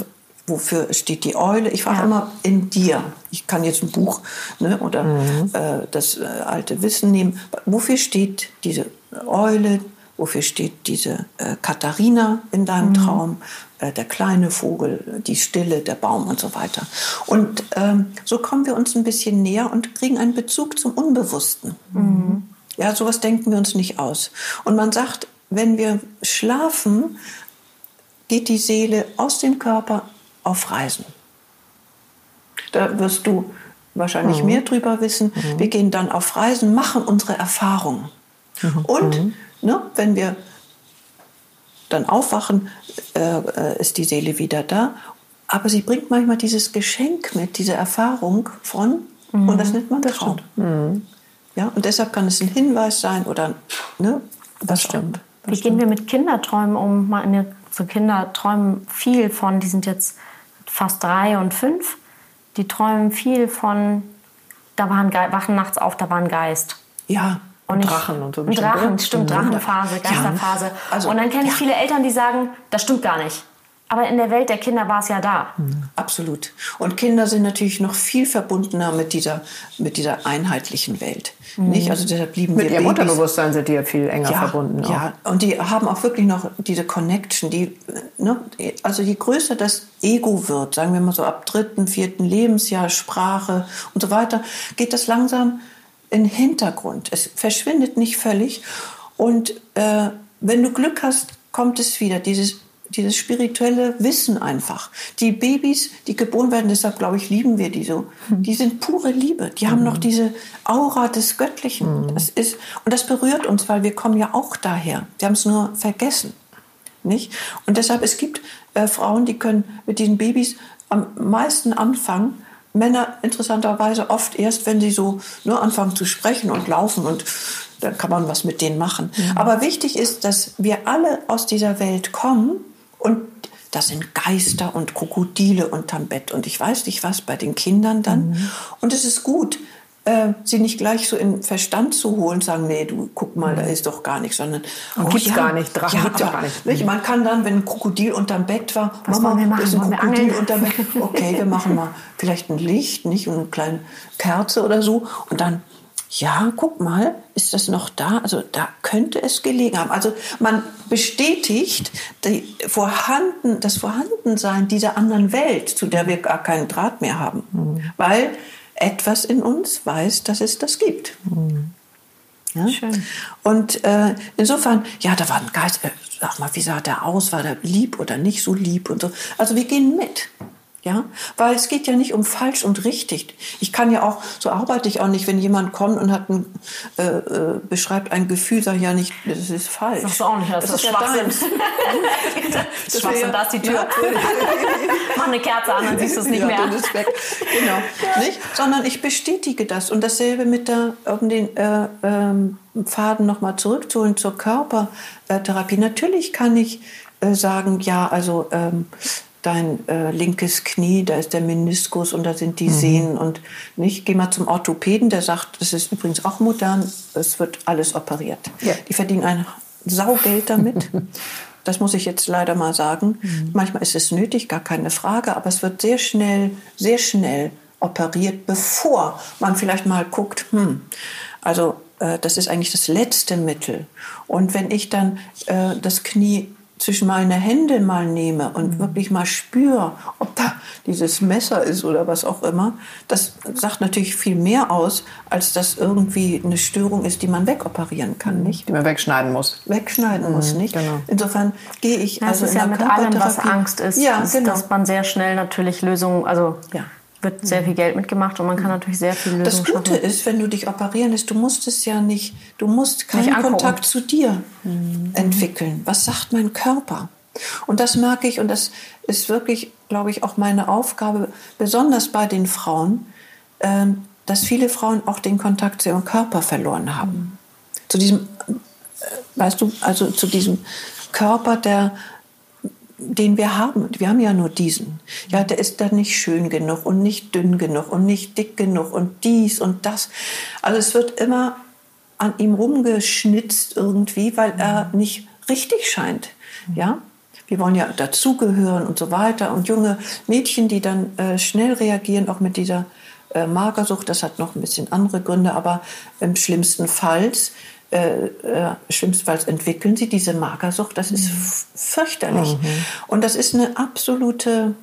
wofür steht die Eule? Ich frage Ja. immer in dir. Ich kann jetzt ein Buch ne, oder äh, das äh, alte Wissen nehmen. Wofür steht diese Eule? Wofür steht diese äh, Katharina in deinem Traum? Äh, der kleine Vogel, die Stille, der Baum und so weiter. Und ähm, so kommen wir uns ein bisschen näher und kriegen einen Bezug zum Unbewussten. Ja, sowas denken wir uns nicht aus. Und man sagt, wenn wir schlafen, geht die Seele aus dem Körper auf Reisen. Da wirst du wahrscheinlich mehr drüber wissen. Wir gehen dann auf Reisen, machen unsere Erfahrungen. Und ne, wenn wir dann aufwachen, äh, äh, ist die Seele wieder da. Aber sie bringt manchmal dieses Geschenk mit, diese Erfahrung von, und das nennt man Traum. Ja, und deshalb kann es ein Hinweis sein oder ne, das stimmt. Wie gehen wir mit Kinderträumen um? Meine so Kinder träumen viel von, die sind jetzt fast drei und fünf, die träumen viel von, da war ein Geist, wachen nachts auf, da war ein Geist. Ja, Und Drachen und so Drachen, oder? stimmt, Mhm. Drachenphase, Ja. Geisterphase. Also, und dann kenne ich ja. viele Eltern, die sagen, das stimmt gar nicht. Aber in der Welt der Kinder war es ja da. Absolut. Und Kinder sind natürlich noch viel verbundener mit dieser, mit dieser einheitlichen Welt. Nicht? Also deshalb lieben Mit wir ihrem Babys. Unterbewusstsein sind die ja viel enger ja, verbunden. auch. Ja, und die haben auch wirklich noch diese Connection. Die, ne, also je größer das Ego wird, sagen wir mal so ab dritten, vierten Lebensjahr, Sprache und so weiter, geht das langsam in den Hintergrund. Es verschwindet nicht völlig. Und äh, wenn du Glück hast, kommt es wieder, dieses, dieses spirituelle Wissen einfach. Die Babys, die geboren werden, deshalb glaube ich, lieben wir die so, die sind pure Liebe. Die haben noch diese Aura des Göttlichen. Das ist, und das berührt uns, weil wir kommen ja auch daher. Wir haben es nur vergessen. Nicht? Und deshalb, es gibt äh, Frauen, die können mit diesen Babys am meisten anfangen. Männer interessanterweise oft erst, wenn sie so nur anfangen zu sprechen und laufen und dann kann man was mit denen machen. Aber wichtig ist, dass wir alle aus dieser Welt kommen und das sind Geister und Krokodile unterm Bett und ich weiß nicht was bei den Kindern dann. Und es ist gut, äh, sie nicht gleich so in Verstand zu holen, sagen, nee, du guck mal, da ist doch gar nichts, sondern oh, gibt's ja, gar nicht, Drachen ja, gibt's ja, gar nicht. nicht. Man kann dann, wenn ein Krokodil unterm Bett war, Was Mama, wir ist ein Wollen Krokodil unterm Bett. Okay, wir machen mal vielleicht ein Licht, nicht und eine kleine Kerze oder so und dann ja, guck mal, ist das noch da? Also da könnte es gelegen haben. Also man bestätigt die Vorhanden, das Vorhandensein dieser anderen Welt, zu der wir gar keinen Draht mehr haben, mhm. weil etwas in uns weiß, dass es das gibt. Mhm. Ja? Schön. Und äh, insofern, ja, da war ein Geist, äh, sag mal, wie sah der aus? War der lieb oder nicht so lieb und so? Also wir gehen mit. Ja, weil es geht ja nicht um falsch und richtig. Ich kann ja auch, so arbeite ich auch nicht, wenn jemand kommt und hat ein, äh, äh, beschreibt ein Gefühl, sage ich ja nicht, das ist falsch. Sagst du auch nicht, das, das ist Schwachsinn. Ja das Schwachsinn, da ist die Tür. Ja. Mach eine Kerze an, dann siehst du es nicht ja, mehr. Ist weg. Genau. Ja. Nicht? Sondern ich bestätige das. Und dasselbe mit der, um den äh, ähm, Faden nochmal zurückzuholen zur Körpertherapie. Natürlich kann ich äh, sagen, ja, also ähm, dein äh, linkes Knie, da ist der Meniskus und da sind die mhm. Sehnen und nicht. Geh mal zum Orthopäden, der sagt, das ist übrigens auch modern, es wird alles operiert. Ja. Die verdienen ein Saugeld damit. Das muss ich jetzt leider mal sagen. Mhm. Manchmal ist es nötig, gar keine Frage, aber es wird sehr schnell, sehr schnell operiert, bevor man vielleicht mal guckt, hm, also äh, das ist eigentlich das letzte Mittel. Und wenn ich dann äh, das Knie zwischen meine Hände mal nehme und mhm. wirklich mal spüre, ob da dieses Messer ist oder was auch immer, das sagt natürlich viel mehr aus, als dass irgendwie eine Störung ist, die man wegoperieren kann, mhm. nicht? Die man wegschneiden muss. Wegschneiden mhm, muss, nicht? Genau. Insofern gehe ich ja, also ist ja mit allem, was Angst ist, ja, ist genau. dass man sehr schnell natürlich Lösungen, also ja wird sehr viel Geld mitgemacht und man kann natürlich sehr viel Lösungen Das Gute schaffen. ist, wenn du dich operieren lässt, du musst es ja nicht, du musst keinen Kontakt zu dir mhm. entwickeln. Was sagt mein Körper? Und das merke ich und das ist wirklich, glaube ich, auch meine Aufgabe, besonders bei den Frauen, ähm, dass viele Frauen auch den Kontakt zu ihrem Körper verloren haben. Mhm. Zu diesem, äh, weißt du, also zu diesem Körper, der den wir haben. Wir haben ja nur diesen. Ja, der ist dann nicht schön genug und nicht dünn genug und nicht dick genug und dies und das. Also es wird immer an ihm rumgeschnitzt irgendwie, weil er nicht richtig scheint. Ja, wir wollen ja dazugehören und so weiter. Und junge Mädchen, die dann äh, schnell reagieren, auch mit dieser äh, Magersucht, das hat noch ein bisschen andere Gründe, aber im schlimmsten Fall äh, äh, schlimmstenfalls entwickeln sie diese Magersucht. Das ist mhm. fürchterlich. Mhm. Und das ist eine absolute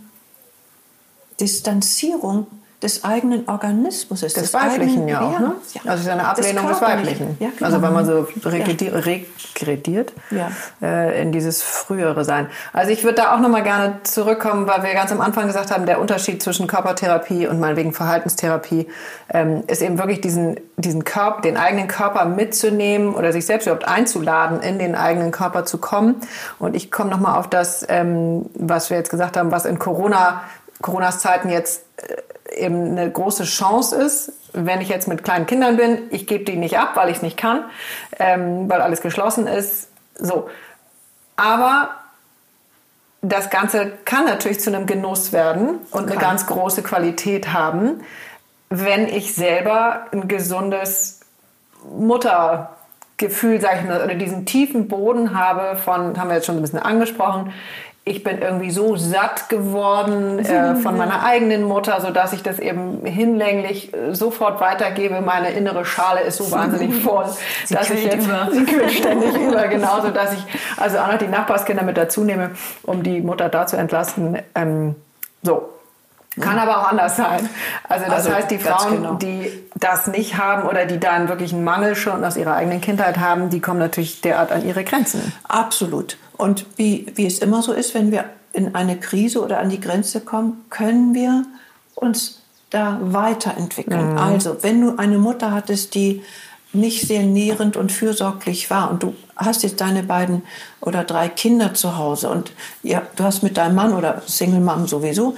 Distanzierung des eigenen Organismus ist. Des, des Weiblichen eigenen, ja auch. Ne? Ja. Also es ist eine Ablehnung des, des Weiblichen. Ja, genau. Also wenn man so regrediert ja. äh, in dieses frühere Sein. Also ich würde da auch nochmal gerne zurückkommen, weil wir ganz am Anfang gesagt haben, der Unterschied zwischen Körpertherapie und meinetwegen Verhaltenstherapie ähm, ist eben wirklich diesen, diesen Körper, den eigenen Körper mitzunehmen oder sich selbst überhaupt einzuladen, in den eigenen Körper zu kommen. Und ich komme nochmal auf das, ähm, was wir jetzt gesagt haben, was in Corona Coronas Zeiten jetzt äh, eben eine große Chance ist, wenn ich jetzt mit kleinen Kindern bin, ich gebe die nicht ab, weil ich es nicht kann, ähm, weil alles geschlossen ist. So. Aber das Ganze kann natürlich zu einem Genuss werden und kann. eine ganz große Qualität haben, wenn ich selber ein gesundes Muttergefühl, sage ich mal, oder diesen tiefen Boden habe von, haben wir jetzt schon ein bisschen angesprochen, ich bin irgendwie so satt geworden äh, von meiner eigenen Mutter, so dass ich das eben hinlänglich äh, sofort weitergebe. Meine innere Schale ist so wahnsinnig voll, sie dass ich jetzt über. sie kühlt ständig über, genauso dass ich also auch noch die Nachbarskinder mit dazu nehme, um die Mutter da zu entlasten. Ähm, so. Kann aber auch anders sein. Also das also heißt, die Frauen, genau. die das nicht haben oder die da wirklich einen Mangel schon aus ihrer eigenen Kindheit haben, die kommen natürlich derart an ihre Grenzen. Absolut. Und wie, wie es immer so ist, wenn wir in eine Krise oder an die Grenze kommen, können wir uns da weiterentwickeln. Mhm. Also, wenn du eine Mutter hattest, die nicht sehr nährend und fürsorglich war und du hast jetzt deine beiden oder drei Kinder zu Hause und ja, du hast mit deinem Mann oder Single Mom sowieso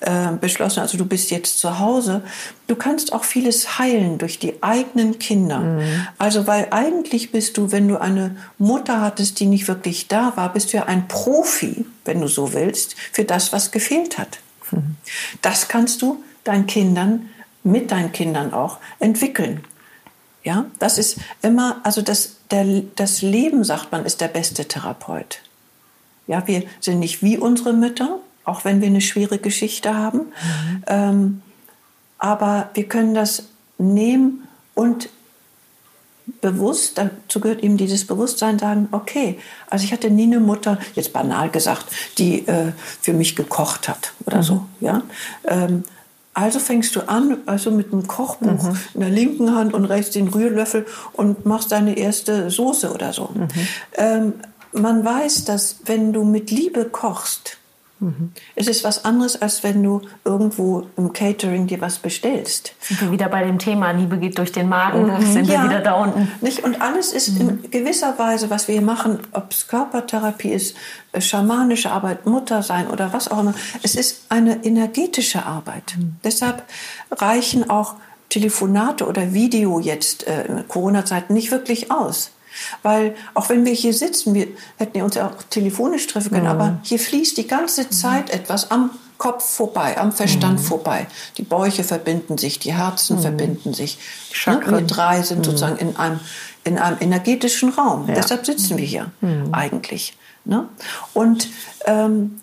äh, beschlossen, also du bist jetzt zu Hause, du kannst auch vieles heilen durch die eigenen Kinder. Mhm. Also weil eigentlich bist du, wenn du eine Mutter hattest, die nicht wirklich da war, bist du ja ein Profi, wenn du so willst, für das, was gefehlt hat. Mhm. Das kannst du deinen Kindern mit deinen Kindern auch entwickeln. Ja, das ist immer, also das, der, das Leben, sagt man, ist der beste Therapeut. Ja, wir sind nicht wie unsere Mütter, auch wenn wir eine schwere Geschichte haben. Mhm. Ähm, aber wir können das nehmen und bewusst, dazu gehört eben dieses Bewusstsein, sagen, okay, also ich hatte nie eine Mutter, jetzt banal gesagt, die äh, für mich gekocht hat oder mhm. so. Ja? Ähm, also fängst du an, also mit einem Kochbuch mhm. in der linken Hand und rechts den Rührlöffel und machst deine erste Soße oder so. Mhm. Ähm, man weiß, dass wenn du mit Liebe kochst, Mhm. Es ist was anderes, als wenn du irgendwo im Catering dir was bestellst. Sind wir wieder bei dem Thema, Liebe geht durch den Magen, mhm. sind ja, wir wieder da unten. Nicht? Und alles ist mhm. in gewisser Weise, was wir hier machen, ob es Körpertherapie ist, äh, schamanische Arbeit, Mutter sein oder was auch immer, es ist eine energetische Arbeit. Mhm. Deshalb reichen auch Telefonate oder Video jetzt äh, in Corona-Zeiten nicht wirklich aus. Weil auch wenn wir hier sitzen, wir hätten ja uns ja auch telefonisch treffen können, mhm. aber hier fließt die ganze Zeit etwas am Kopf vorbei, am Verstand mhm. vorbei. Die Bäuche verbinden sich, die Herzen mhm. verbinden sich. Ne? Wir drei sind mhm. sozusagen in einem, in einem energetischen Raum. Ja. Deshalb sitzen wir hier mhm. eigentlich. Ne? Und ähm,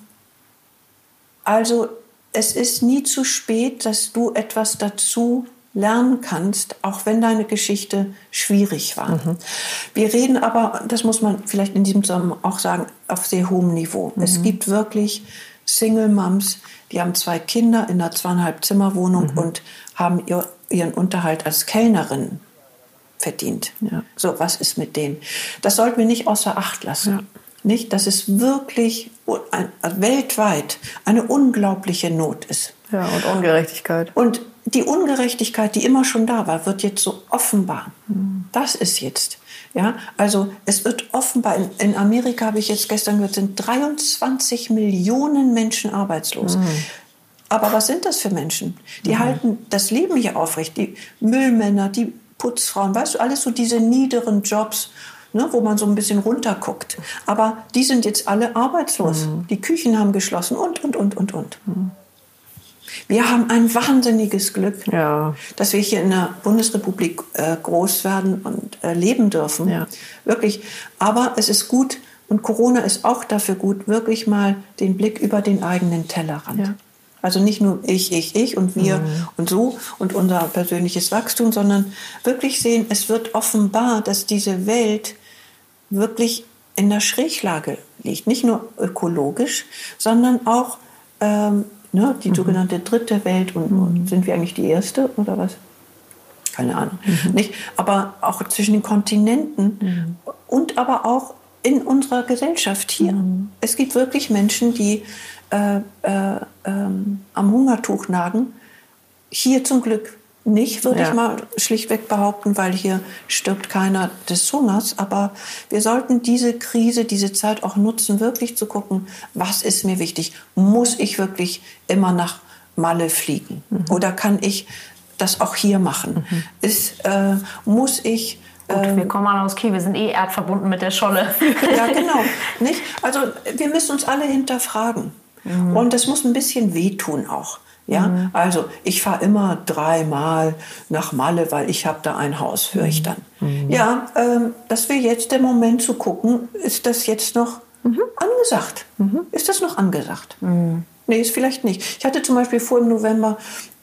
also es ist nie zu spät, dass du etwas dazu lernen kannst, auch wenn deine Geschichte schwierig war. Mhm. Wir reden aber, das muss man vielleicht in diesem Zusammenhang auch sagen, auf sehr hohem Niveau. Mhm. Es gibt wirklich Single Moms, die haben zwei Kinder in einer zweieinhalb Zimmerwohnung mhm. und haben ihr, ihren Unterhalt als Kellnerin verdient. Ja. So, was ist mit denen? Das sollten wir nicht außer Acht lassen. Ja. Nicht, dass es wirklich weltweit eine unglaubliche Not ist. Ja, und Ungerechtigkeit. Und die Ungerechtigkeit, die immer schon da war, wird jetzt so offenbar. Das ist jetzt. Ja, also es wird offenbar, in, in Amerika habe ich jetzt gestern gehört, sind 23 Millionen Menschen arbeitslos. Mhm. Aber was sind das für Menschen? Die mhm. halten das Leben hier aufrecht. Die Müllmänner, die Putzfrauen, weißt du, alles so diese niederen Jobs, ne, wo man so ein bisschen runterguckt. Aber die sind jetzt alle arbeitslos. Mhm. Die Küchen haben geschlossen und, und, und, und, und. Wir haben ein wahnsinniges Glück, ja. dass wir hier in der Bundesrepublik äh, groß werden und äh, leben dürfen. Ja. Wirklich. Aber es ist gut, und Corona ist auch dafür gut, wirklich mal den Blick über den eigenen Tellerrand. Ja. Also nicht nur ich, ich, ich und wir mhm. und so und unser persönliches Wachstum, sondern wirklich sehen, es wird offenbar, dass diese Welt wirklich in der Schräglage liegt. Nicht nur ökologisch, sondern auch ähm, ne, die mhm. sogenannte dritte Welt. Und, mhm. sind wir eigentlich die erste oder was? Keine Ahnung. Mhm. Nicht? Aber auch zwischen den Kontinenten mhm. und aber auch in unserer Gesellschaft hier. Es gibt wirklich Menschen, die äh, äh, ähm, am Hungertuch nagen. Hier zum Glück nicht, würde ja. ich mal schlichtweg behaupten, weil hier stirbt keiner des Hungers. Aber wir sollten diese Krise, diese Zeit auch nutzen, wirklich zu gucken, was ist mir wichtig? Muss ich wirklich immer nach Malle fliegen? Mhm. Oder kann ich das auch hier machen? Mhm. Ist, äh, muss ich Gut, wir ähm, kommen alle aus Kiel, wir sind eh erdverbunden mit der Scholle. ja, genau. Nicht? Also wir müssen uns alle hinterfragen. Mhm. Und das muss ein bisschen wehtun auch. Ja, mhm. also ich fahre immer dreimal nach Malle, weil ich habe da ein Haus, höre ich dann. Mhm. Ja, ähm, das wäre jetzt der Moment zu gucken, ist das jetzt noch mhm. angesagt? Mhm. Ist das noch angesagt? Mhm. Nee, ist vielleicht nicht. Ich hatte zum Beispiel vor im November,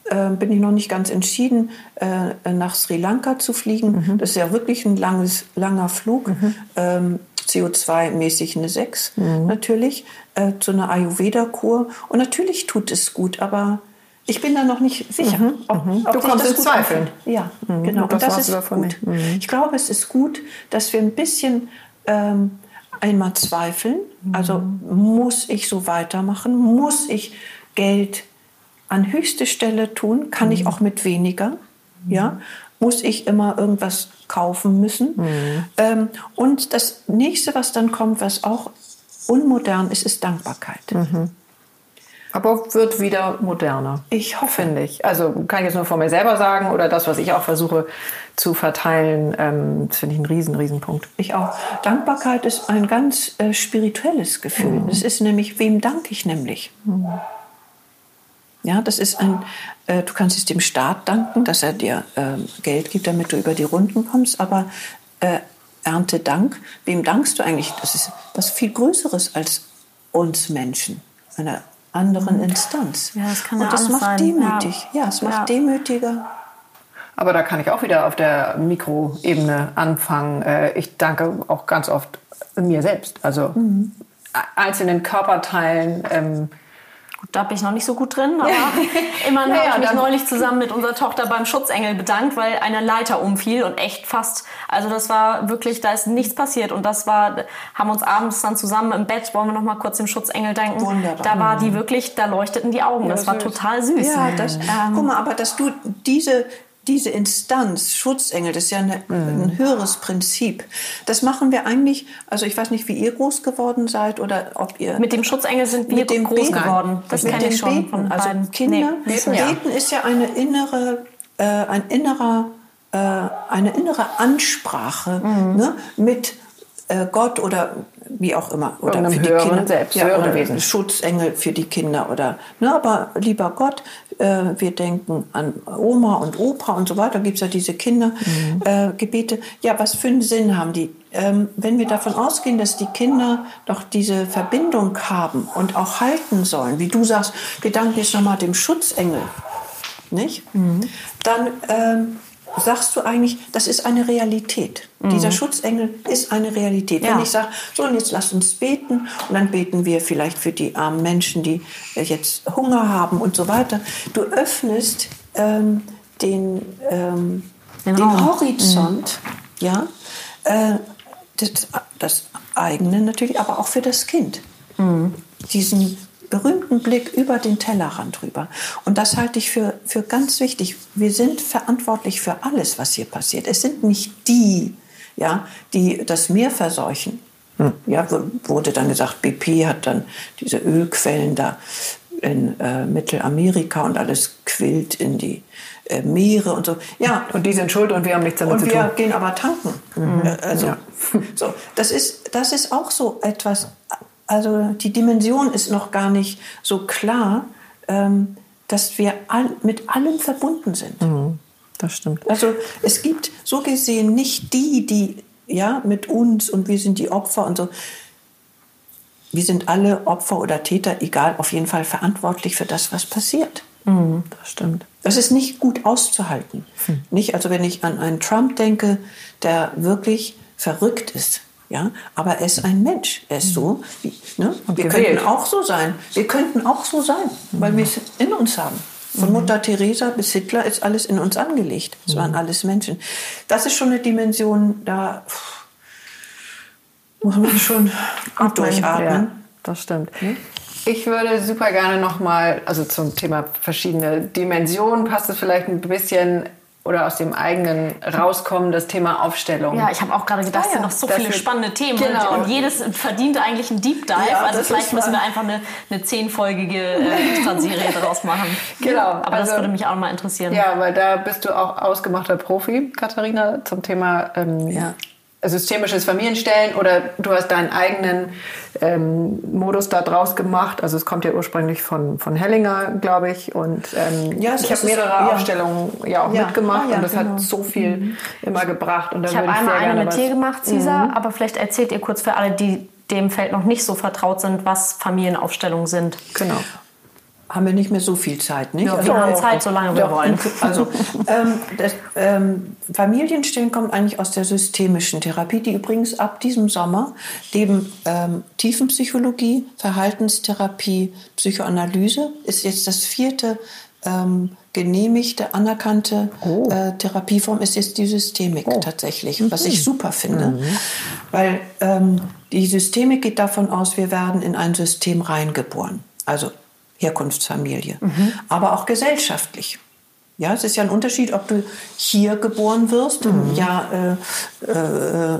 äh, bin ich noch nicht ganz entschieden, äh, nach Sri Lanka zu fliegen. Mhm. Das ist ja wirklich ein langes, langer Flug. Mhm. Ähm, CO2-mäßig eine 6 mhm. natürlich, äh, zu einer Ayurveda-Kur. Und natürlich tut es gut, aber ich bin da noch nicht sicher. Mhm, ob, mhm. ob du kommst in Zweifeln. Ja, mhm, genau. Und das, ist gut. Mhm. Ich glaube, es ist gut, dass wir ein bisschen ähm, einmal zweifeln. Mhm. Also muss ich so weitermachen? Muss ich Geld an höchste Stelle tun? Kann ich mhm. auch mit weniger? Ja, muss ich immer irgendwas kaufen müssen? Ähm, und das nächste, was dann kommt, was auch unmodern ist, ist Dankbarkeit. Aber wird wieder moderner. Ich hoffe. Ich. Also kann ich jetzt nur von mir selber sagen oder das, was ich auch versuche zu verteilen, ähm, das finde ich ein riesen, riesen Punkt. Ich auch. Dankbarkeit ist ein ganz äh, spirituelles Gefühl. Mhm. Es ist nämlich, wem danke ich nämlich? Mhm. Ja, das ist ein, äh, du kannst es dem Staat danken, dass er dir äh, Geld gibt, damit du über die Runden kommst, aber äh, Erntedank, wem dankst du eigentlich? Das ist was viel Größeres als uns Menschen, einer anderen Instanz. Ja, das kann Und das macht sein. demütig. Ja. Ja, es macht Ja. demütiger. Aber da kann ich auch wieder auf der Mikroebene anfangen. Äh, Ich danke auch ganz oft mir selbst. Also Mhm. einzelnen Körperteilen. Ähm, da bin ich noch nicht so gut drin, aber immerhin Naja, habe ich mich neulich zusammen mit unserer Tochter beim Schutzengel bedankt, weil eine Leiter umfiel und echt fast, also das war wirklich, da ist nichts passiert und das war, haben uns abends dann zusammen im Bett, wollen wir noch mal kurz dem Schutzengel danken. Wunderbar. Da war die wirklich, da leuchteten die Augen, das war süß. total süß. Ja, das, Ähm, guck mal, aber dass du diese, diese Instanz, Schutzengel, das ist ja eine, ein höheres Prinzip. Das machen wir eigentlich, also ich weiß nicht, wie ihr groß geworden seid oder ob ihr... mit dem Schutzengel sind wir mit dem groß Beten. geworden. Das mit kenne ich schon Beten. von also. Kinder, Nee, Beten, ja. Beten ist ja eine innere, äh, ein innerer, äh, eine innere Ansprache Mhm. ne, mit äh, Gott oder wie auch immer oder Irgendeinem für die Kinder Selbst, ja, höheren oder Wesen. Schutzengel für die Kinder oder ne, aber lieber Gott äh, wir denken an Oma und Opa und so weiter gibt es ja diese Kindergebete äh, Gebete. ja was für einen Sinn haben die ähm, wenn wir davon ausgehen dass die Kinder doch diese Verbindung haben und auch halten sollen wie du sagst wir danken jetzt nochmal dem Schutzengel nicht? Dann ähm, sagst du eigentlich, das ist eine Realität. Dieser Schutzengel ist eine Realität. Ja. Wenn ich sage, so und jetzt lass uns beten und dann beten wir vielleicht für die armen Menschen, die äh, jetzt Hunger haben und so weiter. Du öffnest ähm, den, ähm, Den den. Horizont, ja, äh, das, das eigene natürlich, aber auch für das Kind. Diesen berühmten Blick über den Tellerrand rüber. Und das halte ich für, für ganz wichtig. Wir sind verantwortlich für alles, was hier passiert. Es sind nicht die, ja, die das Meer verseuchen. Ja, w- wurde dann gesagt, BP hat dann diese Ölquellen da in äh, Mittelamerika und alles quillt in die äh, Meere und so. Ja, und die sind schuld und wir haben nichts damit und zu wir tun. gehen aber tanken. Äh, Also, so, das, ist, das ist auch so etwas, also die Dimension ist noch gar nicht so klar, ähm, dass wir all, mit allem verbunden sind. Das stimmt. Also es gibt so gesehen nicht die, die ja mit uns und wir sind die Opfer und so. Wir sind alle Opfer oder Täter, egal, auf jeden Fall verantwortlich für das, was passiert. Das stimmt. Das ist nicht gut auszuhalten. Nicht, also wenn ich an einen Trump denke, der wirklich verrückt ist. Ja, aber er ist ein Mensch. Er ist so, wie, ne? Wir gewählt. könnten auch so sein. Wir könnten auch so sein, weil wir es in uns haben. Von Mutter Teresa bis Hitler ist alles in uns angelegt. Es waren alles Menschen. Das ist schon eine Dimension, da muss man schon gut durchatmen. Ja, das stimmt. Ich würde super gerne nochmal, also zum Thema verschiedene Dimensionen, passt es vielleicht ein bisschen oder aus dem eigenen rauskommen, das Thema Aufstellung. Ja, ich habe auch gerade gedacht, es Ah, sind ja. noch so Das viele spannende Themen Genau. und jedes verdient eigentlich einen Deep Dive. Ja, also das vielleicht müssen wir einfach eine, eine zehnfolgige äh, Extra-Serie daraus machen. Genau, Aber das also- würde mich auch mal interessieren. Ja, weil da bist du auch ausgemachter Profi, Katharina, zum Thema ähm, Ja. Systemisches Familienstellen oder du hast deinen eigenen ähm, Modus da draus gemacht. Also es kommt ja ursprünglich von, von Hellinger, glaube ich. Und ähm, Ja, ich habe mehrere ja. Aufstellungen ja auch Ja. mitgemacht Ah, ja, und das genau. hat so viel immer gebracht. Und Ich habe würde einmal sehr eine gerne mit Mhm. dir gemacht, Cesar, aber vielleicht erzählt ihr kurz für alle, die dem Feld noch nicht so vertraut sind, was Familienaufstellungen sind. Genau. Haben wir nicht mehr so viel Zeit, nicht? Ja, wir haben Zeit, solange wir Doch, wollen. Also ähm, das, ähm, Familienstellen kommt eigentlich aus der systemischen Therapie, die übrigens ab diesem Sommer neben ähm, Tiefenpsychologie, Verhaltenstherapie, Psychoanalyse ist jetzt das vierte ähm, genehmigte, anerkannte äh, Therapieform ist jetzt die Systemik tatsächlich, was ich super finde, weil ähm, die Systemik geht davon aus, wir werden in ein System reingeboren, also Herkunftsfamilie, aber auch gesellschaftlich. Ja, es ist ja ein Unterschied, ob du hier geboren wirst im Jahr äh, äh,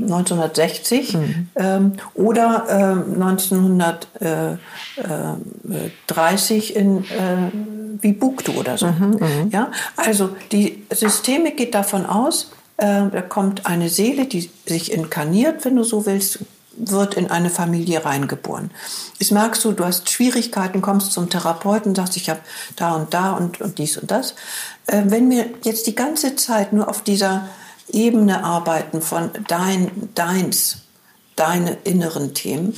1960 ähm, oder äh, 1930 in äh, Vibuktu oder so. Ja, also die Systemik geht davon aus, äh, da kommt eine Seele, die sich inkarniert, wenn du so willst, wird in eine Familie reingeboren. Jetzt merkst du, du hast Schwierigkeiten, kommst zum Therapeuten, sagst, ich habe da und da und, und dies und das. Äh, wenn wir jetzt die ganze Zeit nur auf dieser Ebene arbeiten von dein, deins, deine inneren Themen,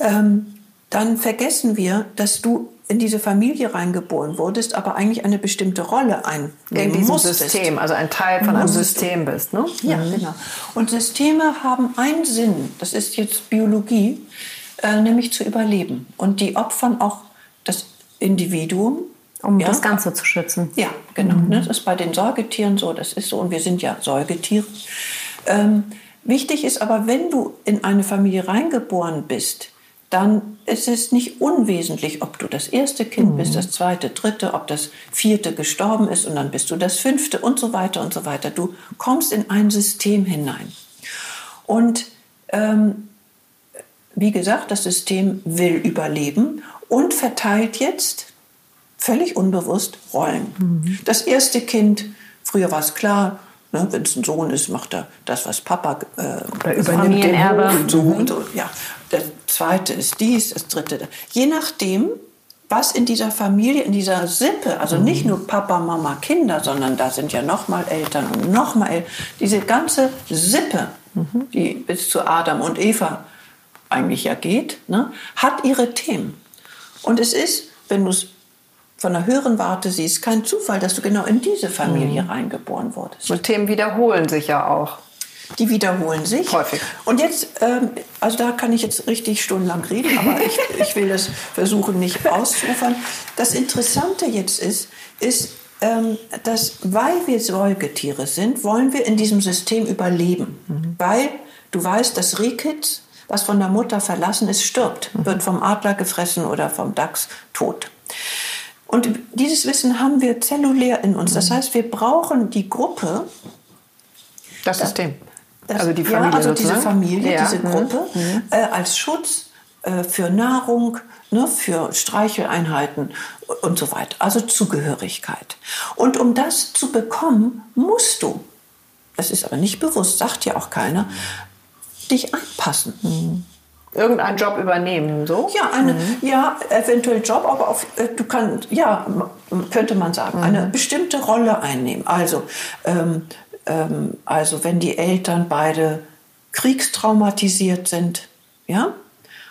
ähm, dann vergessen wir, dass du in diese Familie reingeboren wurdest, aber eigentlich eine bestimmte Rolle einnehmen In diesem musstest. System, also ein Teil von einem. System bist, ne? Ja, genau. Und Systeme haben einen Sinn, das ist jetzt Biologie, äh, nämlich zu überleben. Und die opfern auch das Individuum. Um ja, das Ganze zu schützen. ja, genau. ne, Das ist bei den Säugetieren so, das ist so. Und wir sind ja Säugetiere. Ähm, wichtig ist aber, wenn du in eine Familie reingeboren bist, dann ist es nicht unwesentlich, ob du das erste Kind bist, das zweite, dritte, ob das vierte gestorben ist und dann bist du das fünfte und so weiter und so weiter. Du kommst in ein System hinein. Und ähm, wie gesagt, das System will überleben und verteilt jetzt völlig unbewusst Rollen. Das erste Kind, früher war es klar, ne, wenn es ein Sohn ist, macht er das, was Papa äh, übernimmt den. Hof. und so und so. Ja, der zweite ist dies, das dritte. das. Je nachdem, was in dieser Familie, in dieser Sippe, also nicht nur Papa, Mama, Kinder, sondern da sind ja noch mal Eltern und noch mal El diese ganze Sippe, die bis zu Adam und Eva eigentlich ja geht, ne, hat ihre Themen. Und es ist, wenn du es von der höheren Warte siehst, kein Zufall, dass du genau in diese Familie reingeboren wurdest. Und Themen wiederholen sich ja auch. Die wiederholen sich. Häufig. Und jetzt, ähm, also da kann ich jetzt richtig stundenlang reden, aber ich, ich will das versuchen nicht auszuufern. Das Interessante jetzt ist, ist, ähm, dass weil wir Säugetiere sind, wollen wir in diesem System überleben. Weil du weißt, das Rehkitz, was von der Mutter verlassen ist, stirbt, wird vom Adler gefressen oder vom Dachs tot. Und dieses Wissen haben wir zellulär in uns. Das heißt, wir brauchen die Gruppe, Das System. Das- also die Familie ja, also diese sozusagen. Familie, Ja. diese Mhm. Gruppe äh, als Schutz äh, für Nahrung, ne, für Streicheleinheiten und so weiter. Also Zugehörigkeit. Und um das zu bekommen, musst du, das ist aber nicht bewusst, sagt ja auch keiner, dich anpassen. Irgendeinen Job übernehmen, so? Ja, eine, ja, eventuell Job, aber auf, äh, du kannst, ja, könnte man sagen, eine bestimmte Rolle einnehmen. Also, ähm, ähm, also wenn die Eltern beide kriegstraumatisiert sind, ja,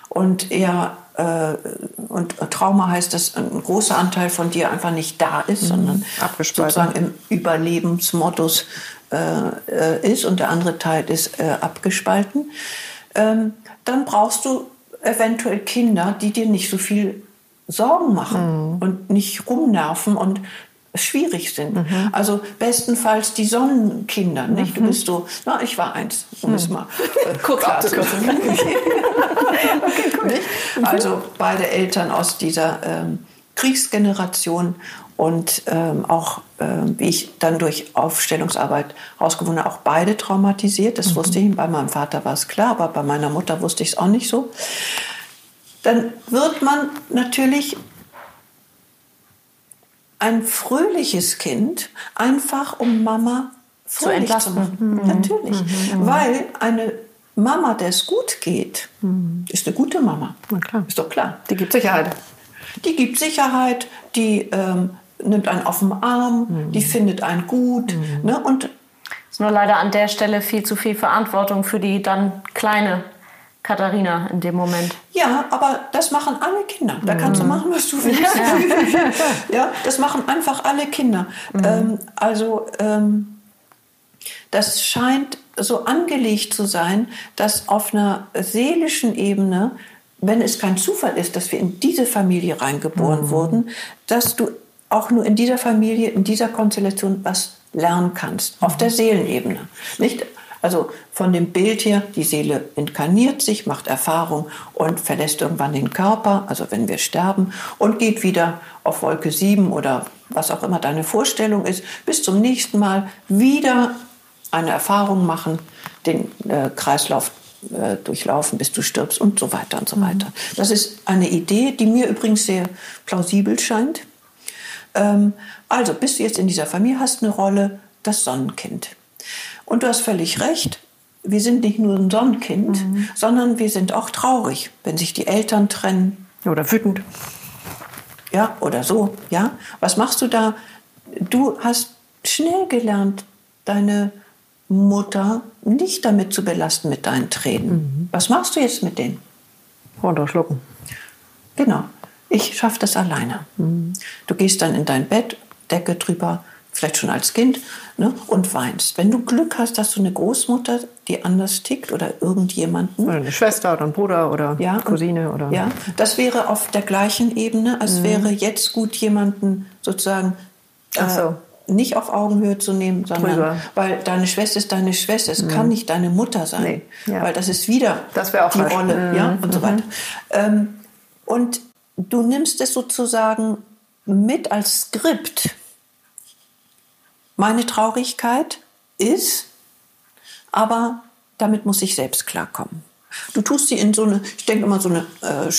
und er äh, und Trauma heißt, dass ein großer Anteil von dir einfach nicht da ist, sondern Abgespalten. sozusagen im Überlebensmodus äh, äh, ist und der andere Teil ist äh, abgespalten, ähm, dann brauchst du eventuell Kinder, die dir nicht so viel Sorgen machen und nicht rumnerven und schwierig sind. Also bestenfalls die Sonnenkinder, nicht? Du bist so, na, ich war eins, um es mal äh, kurz abzukürzen. Nicht? Also beide Eltern aus dieser ähm, Kriegsgeneration und ähm, auch, ähm, wie ich dann durch Aufstellungsarbeit rausgefunden habe, auch beide traumatisiert. Das wusste ich, bei meinem Vater war es klar, aber bei meiner Mutter wusste ich es auch nicht so. Dann wird man natürlich ein fröhliches Kind, einfach um Mama fröhlich zu, entlasten. machen. Natürlich. Weil eine Mama, der es gut geht, ist eine gute Mama. Na klar. Ist doch klar. Die gibt Sicherheit. Die gibt Sicherheit, die ähm, nimmt einen auf den Arm, die findet einen gut. Ne? Und Ist nur leider an der Stelle viel zu viel Verantwortung für die dann kleine Katharina in dem Moment. Ja, aber das machen alle Kinder. Da kannst du machen, was du willst. Ja, das machen einfach alle Kinder. Ähm, also ähm, das scheint so angelegt zu sein, dass auf einer seelischen Ebene, wenn es kein Zufall ist, dass wir in diese Familie reingeboren wurden, dass du auch nur in dieser Familie, in dieser Konstellation was lernen kannst, auf der Seelenebene. Nicht? Also von dem Bild her, die Seele inkarniert sich, macht Erfahrung und verlässt irgendwann den Körper, also wenn wir sterben, und geht wieder auf Wolke 7 oder was auch immer deine Vorstellung ist, bis zum nächsten Mal wieder eine Erfahrung machen, den äh, Kreislauf äh, durchlaufen, bis du stirbst und so weiter und so weiter. Das ist eine Idee, die mir übrigens sehr plausibel scheint. Ähm, also bist du jetzt in dieser Familie, hast eine Rolle, das Sonnenkind. Und du hast völlig recht, wir sind nicht nur ein Sonnenkind, mhm. sondern wir sind auch traurig, wenn sich die Eltern trennen. Oder wütend. Ja, oder so, ja. Was machst du da? Du hast schnell gelernt, deine Mutter nicht damit zu belasten mit deinen Tränen. Mhm. Was machst du jetzt mit denen? Runterschlucken. Genau. Ich schaffe das alleine. Mhm. Du gehst dann in dein Bett, Decke drüber, vielleicht schon als Kind, ne, und weinst. Wenn du Glück hast, hast du eine Großmutter, die anders tickt oder irgendjemanden. Oder eine Schwester oder ein Bruder oder ja, Cousine oder. Ja, das wäre auf der gleichen Ebene, als mhm. wäre jetzt gut, jemanden sozusagen äh, so. nicht auf Augenhöhe zu nehmen, sondern Drüber. weil deine Schwester ist deine Schwester, es mhm. kann nicht deine Mutter sein, nee, ja. weil das ist wieder das auch die falsch. Rolle, mhm. ja und so weiter. Ähm, und du nimmst es sozusagen mit als Skript meine Traurigkeit ist, aber damit muss ich selbst klarkommen. Du tust sie in so eine, ich denke immer so eine, äh,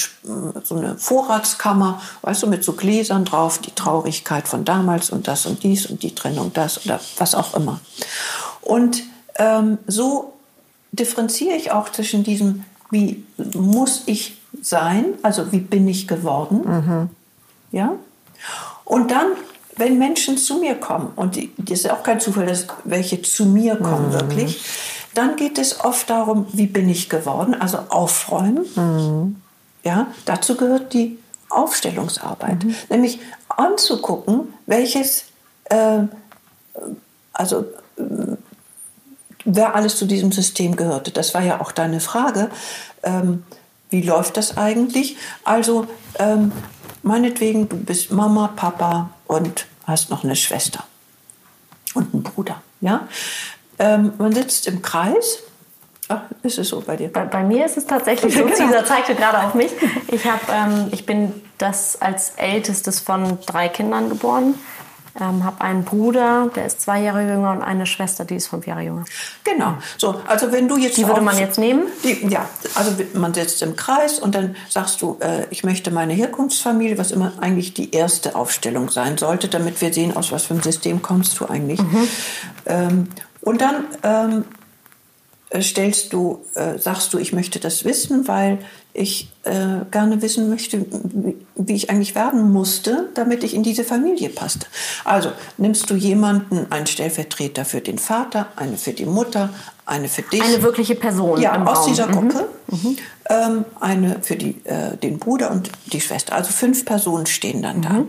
so eine Vorratskammer, weißt du, mit so Gläsern drauf, die Traurigkeit von damals und das und dies und die Trennung das oder was auch immer. Und ähm, so differenziere ich auch zwischen diesem, wie muss ich sein, also wie bin ich geworden, mhm. ja, und dann wenn Menschen zu mir kommen, und das ist auch kein Zufall, dass welche zu mir kommen mhm. wirklich, dann geht es oft darum, wie bin ich geworden, also aufräumen. Mhm. Ja, dazu gehört die Aufstellungsarbeit, mhm. nämlich anzugucken, welches, äh, also äh, wer alles zu diesem System gehörte. Das war ja auch deine Frage. Ähm, wie läuft das eigentlich? Also ähm, meinetwegen, du bist Mama, Papa und hast noch eine Schwester und einen Bruder. Ja? Ähm, man sitzt im Kreis. Ach, ist es so bei dir? Bei, bei mir ist es tatsächlich so. Dieser zeigte gerade auf mich. Ich, hab, ähm, ich bin das als ältestes von drei Kindern geboren. Ähm, habe einen Bruder, der ist zwei Jahre jünger und eine Schwester, die ist fünf Jahre jünger. Genau. So, also wenn du jetzt die würde man jetzt nehmen? Die, ja, also man sitzt im Kreis und dann sagst du, äh, ich möchte meine Herkunftsfamilie, was immer eigentlich die erste Aufstellung sein sollte, damit wir sehen, aus was für einem System kommst du eigentlich. Mhm. Ähm, und dann ähm, äh, stellst du, äh, sagst du, ich möchte das wissen, weil ich äh, gerne wissen möchte, wie ich eigentlich werden musste, damit ich in diese Familie passte. Also nimmst du jemanden, einen Stellvertreter für den Vater, eine für die Mutter, eine für dich. Eine wirkliche Person. Ja, aus Raum. dieser Gruppe. Mhm. Mhm. Ähm, eine für die, äh, den Bruder und die Schwester. Also fünf Personen stehen dann mhm. da.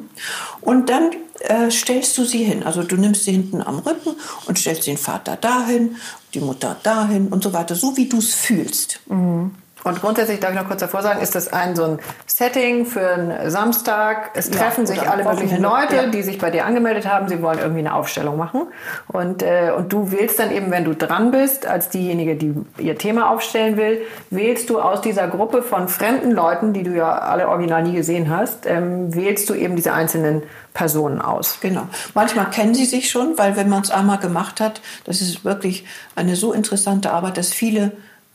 Und dann äh, stellst du sie hin. Also du nimmst sie hinten am Rücken und stellst den Vater dahin, die Mutter dahin und so weiter, so wie du es fühlst. Mhm. Und grundsätzlich darf ich noch kurz davor sagen, ist das ein so ein Setting für einen Samstag. Es treffen ja, sich alle möglichen Leute, ja. die sich bei dir angemeldet haben. Sie wollen irgendwie eine Aufstellung machen. Und, äh, und du wählst dann eben, wenn du dran bist, als diejenige, die ihr Thema aufstellen will, wählst du aus dieser Gruppe von fremden Leuten, die du ja alle original nie gesehen hast, ähm, wählst du eben diese einzelnen Personen aus. Genau. Manchmal kennen sie sich schon, weil wenn man es einmal gemacht hat, das ist wirklich eine so interessante Arbeit, dass viele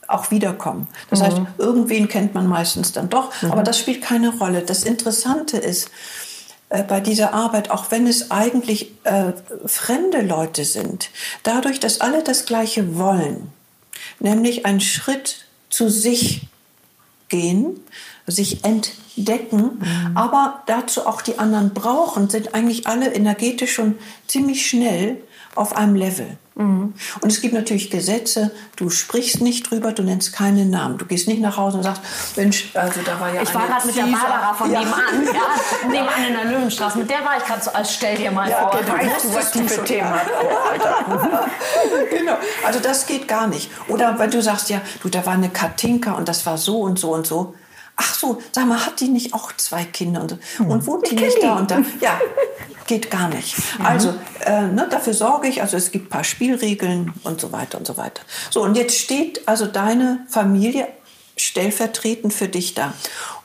auch wiederkommen. Das mhm. heißt, irgendwen kennt man meistens dann doch, mhm. aber das spielt keine Rolle. Das Interessante ist äh, bei dieser Arbeit, auch wenn es eigentlich äh, fremde Leute sind, dadurch, dass alle das Gleiche wollen, nämlich einen Schritt zu sich gehen, sich entdecken, mhm. aber dazu auch die anderen brauchen, sind eigentlich alle energetisch schon ziemlich schnell auf einem Level. Mhm. Und es gibt natürlich Gesetze, du sprichst nicht drüber, du nennst keinen Namen. Du gehst nicht nach Hause und sagst, Mensch, also da war ja Ich war gerade mit der Barbara von ja. nebenan, ja, nebenan in der Löwenstraße. Mit der war ich gerade so, als stell dir mal ja, vor. Du weißt du, was die für Themen hat. genau. Also das geht gar nicht. Oder wenn du sagst, ja, du, da war eine Katinka und das war so und so und so. Ach so, sag mal, hat die nicht auch zwei Kinder und, hm. und wohnt die nicht da und da? Ja, geht gar nicht. Mhm. Also äh, ne, dafür sorge ich, also es gibt ein paar Spielregeln und so weiter und so weiter. So, und jetzt steht also deine Familie stellvertretend für dich da.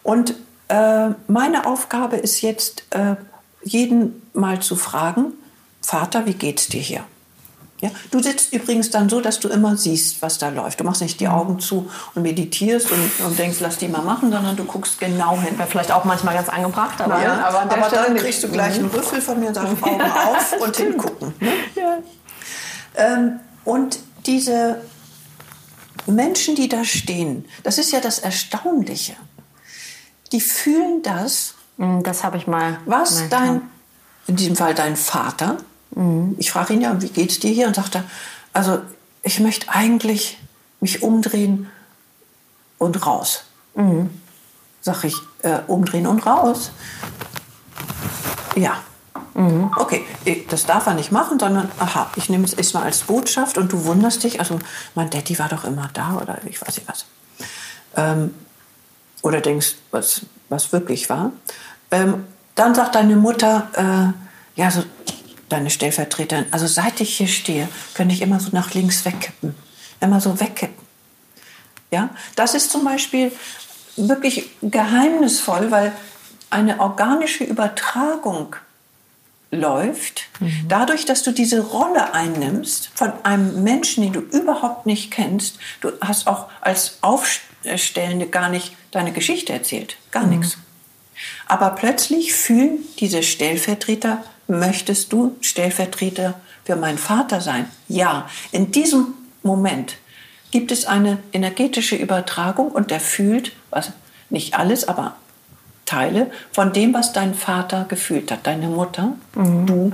Und äh, meine Aufgabe ist jetzt, äh, jeden mal zu fragen, Vater, wie geht's dir hier? Ja? Du sitzt übrigens dann so, dass du immer siehst, was da läuft. Du machst nicht die mhm. Augen zu und meditierst und, und denkst, lass die mal machen, sondern du guckst genau hin. Wäre vielleicht auch manchmal ganz angebracht, aber, ja, aber, aber dann kriegst du gleich einen Rüffel von mir und sagst Augen auf und hingucken. Ne? Ja. Ähm, und diese Menschen, die da stehen, das ist ja das Erstaunliche, die fühlen das, Mm, Das habe ich mal. was dein, in diesem Fall dein Vater, ich frage ihn ja, wie geht's dir hier? Und sagt er, also ich möchte eigentlich mich umdrehen und raus. Sag ich, äh, umdrehen und raus? Ja. Okay, eh, das darf er nicht machen, sondern, aha, ich nehme es erstmal als Botschaft und du wunderst dich, also mein Daddy war doch immer da oder ich weiß nicht was. Ähm, oder denkst, was, was wirklich war. Ähm, dann sagt deine Mutter, äh, ja, so deine Stellvertreterin, also seit ich hier stehe, könnte ich immer so nach links wegkippen. Immer so wegkippen. Ja, das ist zum Beispiel wirklich geheimnisvoll, weil eine organische Übertragung läuft, dadurch, dass du diese Rolle einnimmst von einem Menschen, den du überhaupt nicht kennst. Du hast auch als Aufstellende gar nicht deine Geschichte erzählt, gar nichts. Aber plötzlich fühlen diese Stellvertreter, möchtest du Stellvertreter für meinen Vater sein? Ja, in diesem Moment gibt es eine energetische Übertragung und der fühlt, was nicht alles, aber Teile von dem, was dein Vater gefühlt hat. Deine Mutter, du,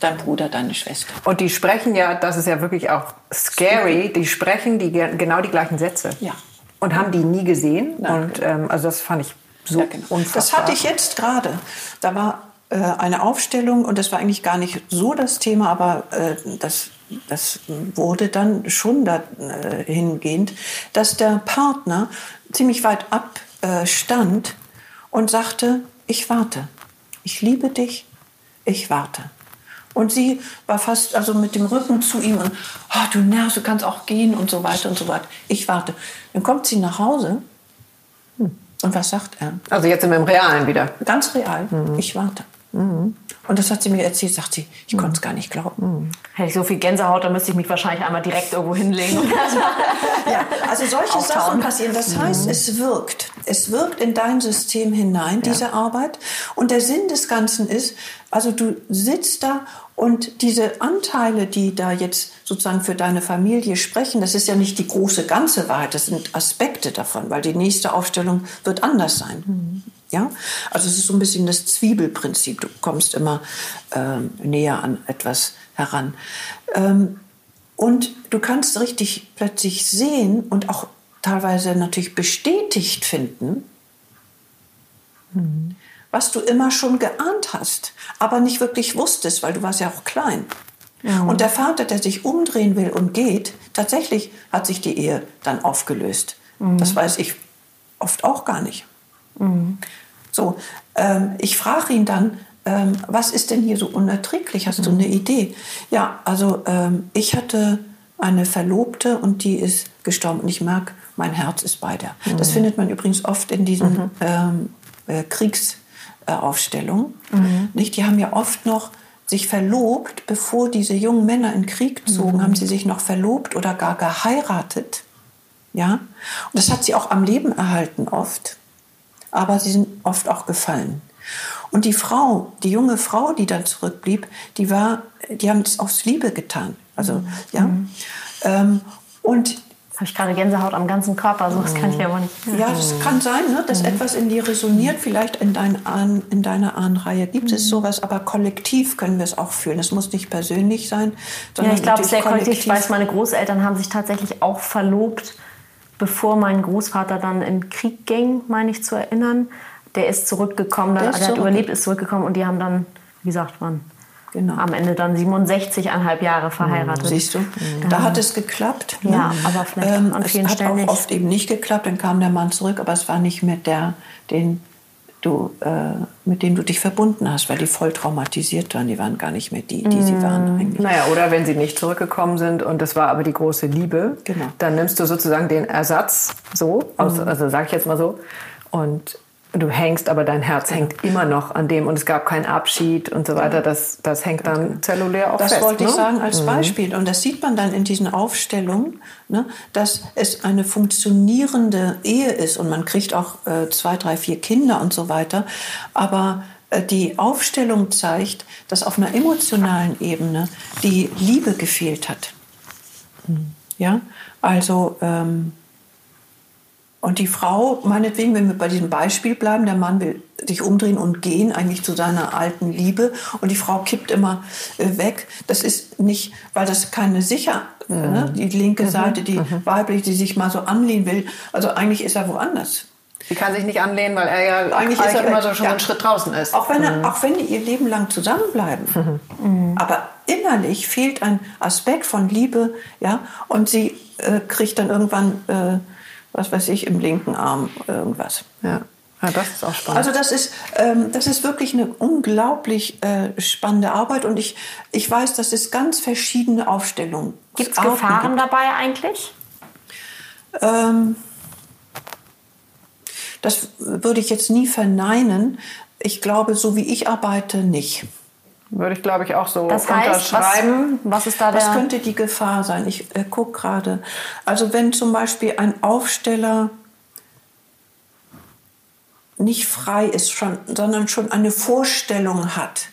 dein Bruder, deine Schwester. Und die sprechen ja, das ist ja wirklich auch scary, die sprechen die, ge- genau die gleichen Sätze. Ja. Und haben die nie gesehen. Nein, und ähm, also das fand ich so Ja, genau. unfassbar. Das hatte ich jetzt gerade. Da war eine Aufstellung und das war eigentlich gar nicht so das Thema, aber äh, das, das wurde dann schon dahingehend, dass der Partner ziemlich weit ab äh, stand und sagte, ich warte, ich liebe dich, ich warte. Und sie war fast also mit dem Rücken zu ihm und oh, du nervst, du kannst auch gehen und so weiter und so weiter. Ich warte. Dann kommt sie nach Hause und was sagt er? Also jetzt sind wir im Realen wieder. Ganz real. Ich warte. Und das hat sie mir erzählt, sagt sie, ich konnte es gar nicht glauben. Hätte ich so viel Gänsehaut, dann müsste ich mich wahrscheinlich einmal direkt irgendwo hinlegen. Ja, also solche Auftauen. Sachen passieren. Das heißt, es wirkt. Es wirkt in dein System hinein, diese Arbeit. Und der Sinn des Ganzen ist, also du sitzt da und diese Anteile, die da jetzt sozusagen für deine Familie sprechen, das ist ja nicht die große ganze Wahrheit, das sind Aspekte davon, weil die nächste Aufstellung wird anders sein. Ja, also es ist so ein bisschen das Zwiebelprinzip. Du kommst immer ähm, näher an etwas heran. Ähm, und du kannst richtig plötzlich sehen und auch teilweise natürlich bestätigt finden, was du immer schon geahnt hast, aber nicht wirklich wusstest, weil du warst ja auch klein. Und der Vater, der sich umdrehen will und geht, tatsächlich hat sich die Ehe dann aufgelöst. Das weiß ich oft auch gar nicht. So, ähm, ich frage ihn dann, ähm, was ist denn hier so unerträglich? Hast du eine Idee? Ja, also ähm, ich hatte eine Verlobte und die ist gestorben und ich merke, mein Herz ist bei der. Das findet man übrigens oft in diesen ähm, äh, Kriegsaufstellungen. Nicht? Die haben ja oft noch sich verlobt, bevor diese jungen Männer in Krieg zogen, haben sie sich noch verlobt oder gar geheiratet. Ja? Und das hat sie auch am Leben erhalten oft. Aber sie sind oft auch gefallen. Und die Frau, die junge Frau, die dann zurückblieb, die war, die haben es aus Liebe getan. Also, ja. Ähm, und Habe ich gerade Gänsehaut am ganzen Körper, so das kann ich ja aber nicht. ja, das kann sein, ne, dass etwas in dir resoniert. Vielleicht in, dein Ahn, in deiner Ahnenreihe gibt es sowas, aber kollektiv können wir es auch fühlen. Es muss nicht persönlich sein, Ja, sondern ich glaube, es ist sehr natürlich kollektiv. Ich weiß, meine Großeltern haben sich tatsächlich auch verlobt, bevor mein Großvater dann in den Krieg ging, meine ich zu erinnern. Der ist zurückgekommen, der, Der ist der hat überlebt, ist zurückgekommen und die haben dann, wie gesagt, waren Genau. am Ende dann 67,5 Jahre verheiratet. Siehst du, da hat es geklappt. ne? Ja, aber vielleicht an es vielen hat Stellen auch nicht. oft eben nicht geklappt. Dann kam der Mann zurück, aber es war nicht mehr der, den du, äh, mit dem du dich verbunden hast, weil die voll traumatisiert waren. Die waren gar nicht mehr die, die sie waren eigentlich. Naja, oder wenn sie nicht zurückgekommen sind und das war aber die große Liebe, Genau. dann nimmst du sozusagen den Ersatz so, aus, also sage ich jetzt mal so, und du hängst, aber dein Herz hängt immer noch an dem und es gab keinen Abschied und so weiter. Das, das hängt dann zellulär auch Das fest. wollte ich ne? sagen als Beispiel. Und das sieht man dann in diesen Aufstellungen, ne, dass es eine funktionierende Ehe ist und man kriegt auch äh, zwei, drei, vier Kinder und so weiter. Aber äh, die Aufstellung zeigt, dass auf einer emotionalen Ebene die Liebe gefehlt hat. Ja, also ähm, und die Frau, meinetwegen, wenn wir bei diesem Beispiel bleiben, der Mann will sich umdrehen und gehen, eigentlich zu seiner alten Liebe, und die Frau kippt immer äh, weg. Das ist nicht, weil das keine sicher, mhm. ne? die linke mhm. Seite, die mhm. weiblich, die sich mal so anlehnen will. Also eigentlich ist er woanders. Sie kann sich nicht anlehnen, weil er ja eigentlich, eigentlich er, immer so schon ja, einen Schritt draußen ist. Auch wenn, er, mhm. auch wenn die ihr Leben lang zusammenbleiben. Mhm. Aber innerlich fehlt ein Aspekt von Liebe, ja, und sie äh, kriegt dann irgendwann, äh, was weiß ich, im linken Arm irgendwas. Ja. Ja, das ist auch spannend. Also das ist, ähm, das ist wirklich eine unglaublich äh, spannende Arbeit und ich, ich weiß, dass es ganz verschiedene Aufstellungen Gibt es Gefahren dabei eigentlich? Ähm, das würde ich jetzt nie verneinen. Ich glaube, so wie ich arbeite, nicht. Würde ich, glaube ich, auch so das heißt, unterschreiben. Was, was ist da der... Was könnte die Gefahr sein? Ich äh, gucke gerade. Also wenn zum Beispiel ein Aufsteller nicht frei ist, schon, sondern schon eine Vorstellung hat,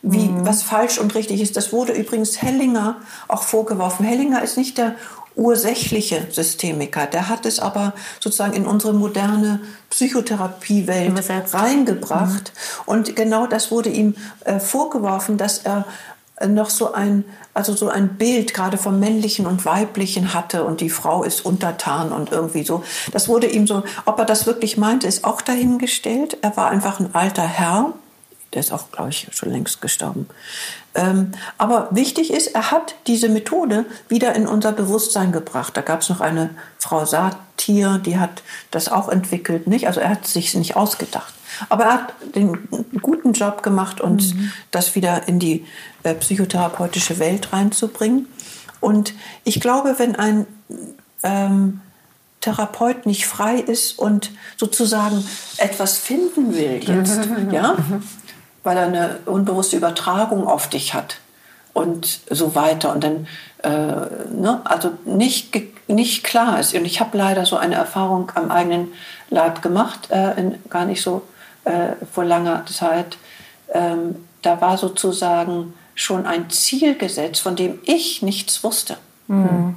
wie mhm. was falsch und richtig ist. Das wurde übrigens Hellinger auch vorgeworfen. Hellinger ist nicht der ursächliche Systemiker. Der hat es aber sozusagen in unsere moderne Psychotherapiewelt reingebracht. Mhm. Und genau das wurde ihm äh, vorgeworfen, dass er noch so ein, also so ein Bild gerade vom männlichen und weiblichen hatte und die Frau ist untertan und irgendwie so. Das wurde ihm so, ob er das wirklich meinte, ist auch dahingestellt. Er war einfach ein alter Herr. Der ist auch, glaube ich, schon längst gestorben. Ähm, aber wichtig ist, er hat diese Methode wieder in unser Bewusstsein gebracht. Da gab es noch eine Frau Satir, die hat das auch entwickelt, nicht? Also er hat sich nicht ausgedacht. Aber er hat den guten Job gemacht, uns mhm. das wieder in die äh, psychotherapeutische Welt reinzubringen. Und ich glaube, wenn ein ähm, Therapeut nicht frei ist und sozusagen etwas finden will jetzt, ja, weil er eine unbewusste Übertragung auf dich hat und so weiter und dann äh, ne, also nicht nicht klar ist und ich habe leider so eine Erfahrung am eigenen Leib gemacht äh, in gar nicht so äh, vor langer Zeit. Ähm, da war sozusagen schon ein Ziel gesetzt, von dem ich nichts wusste. Mhm.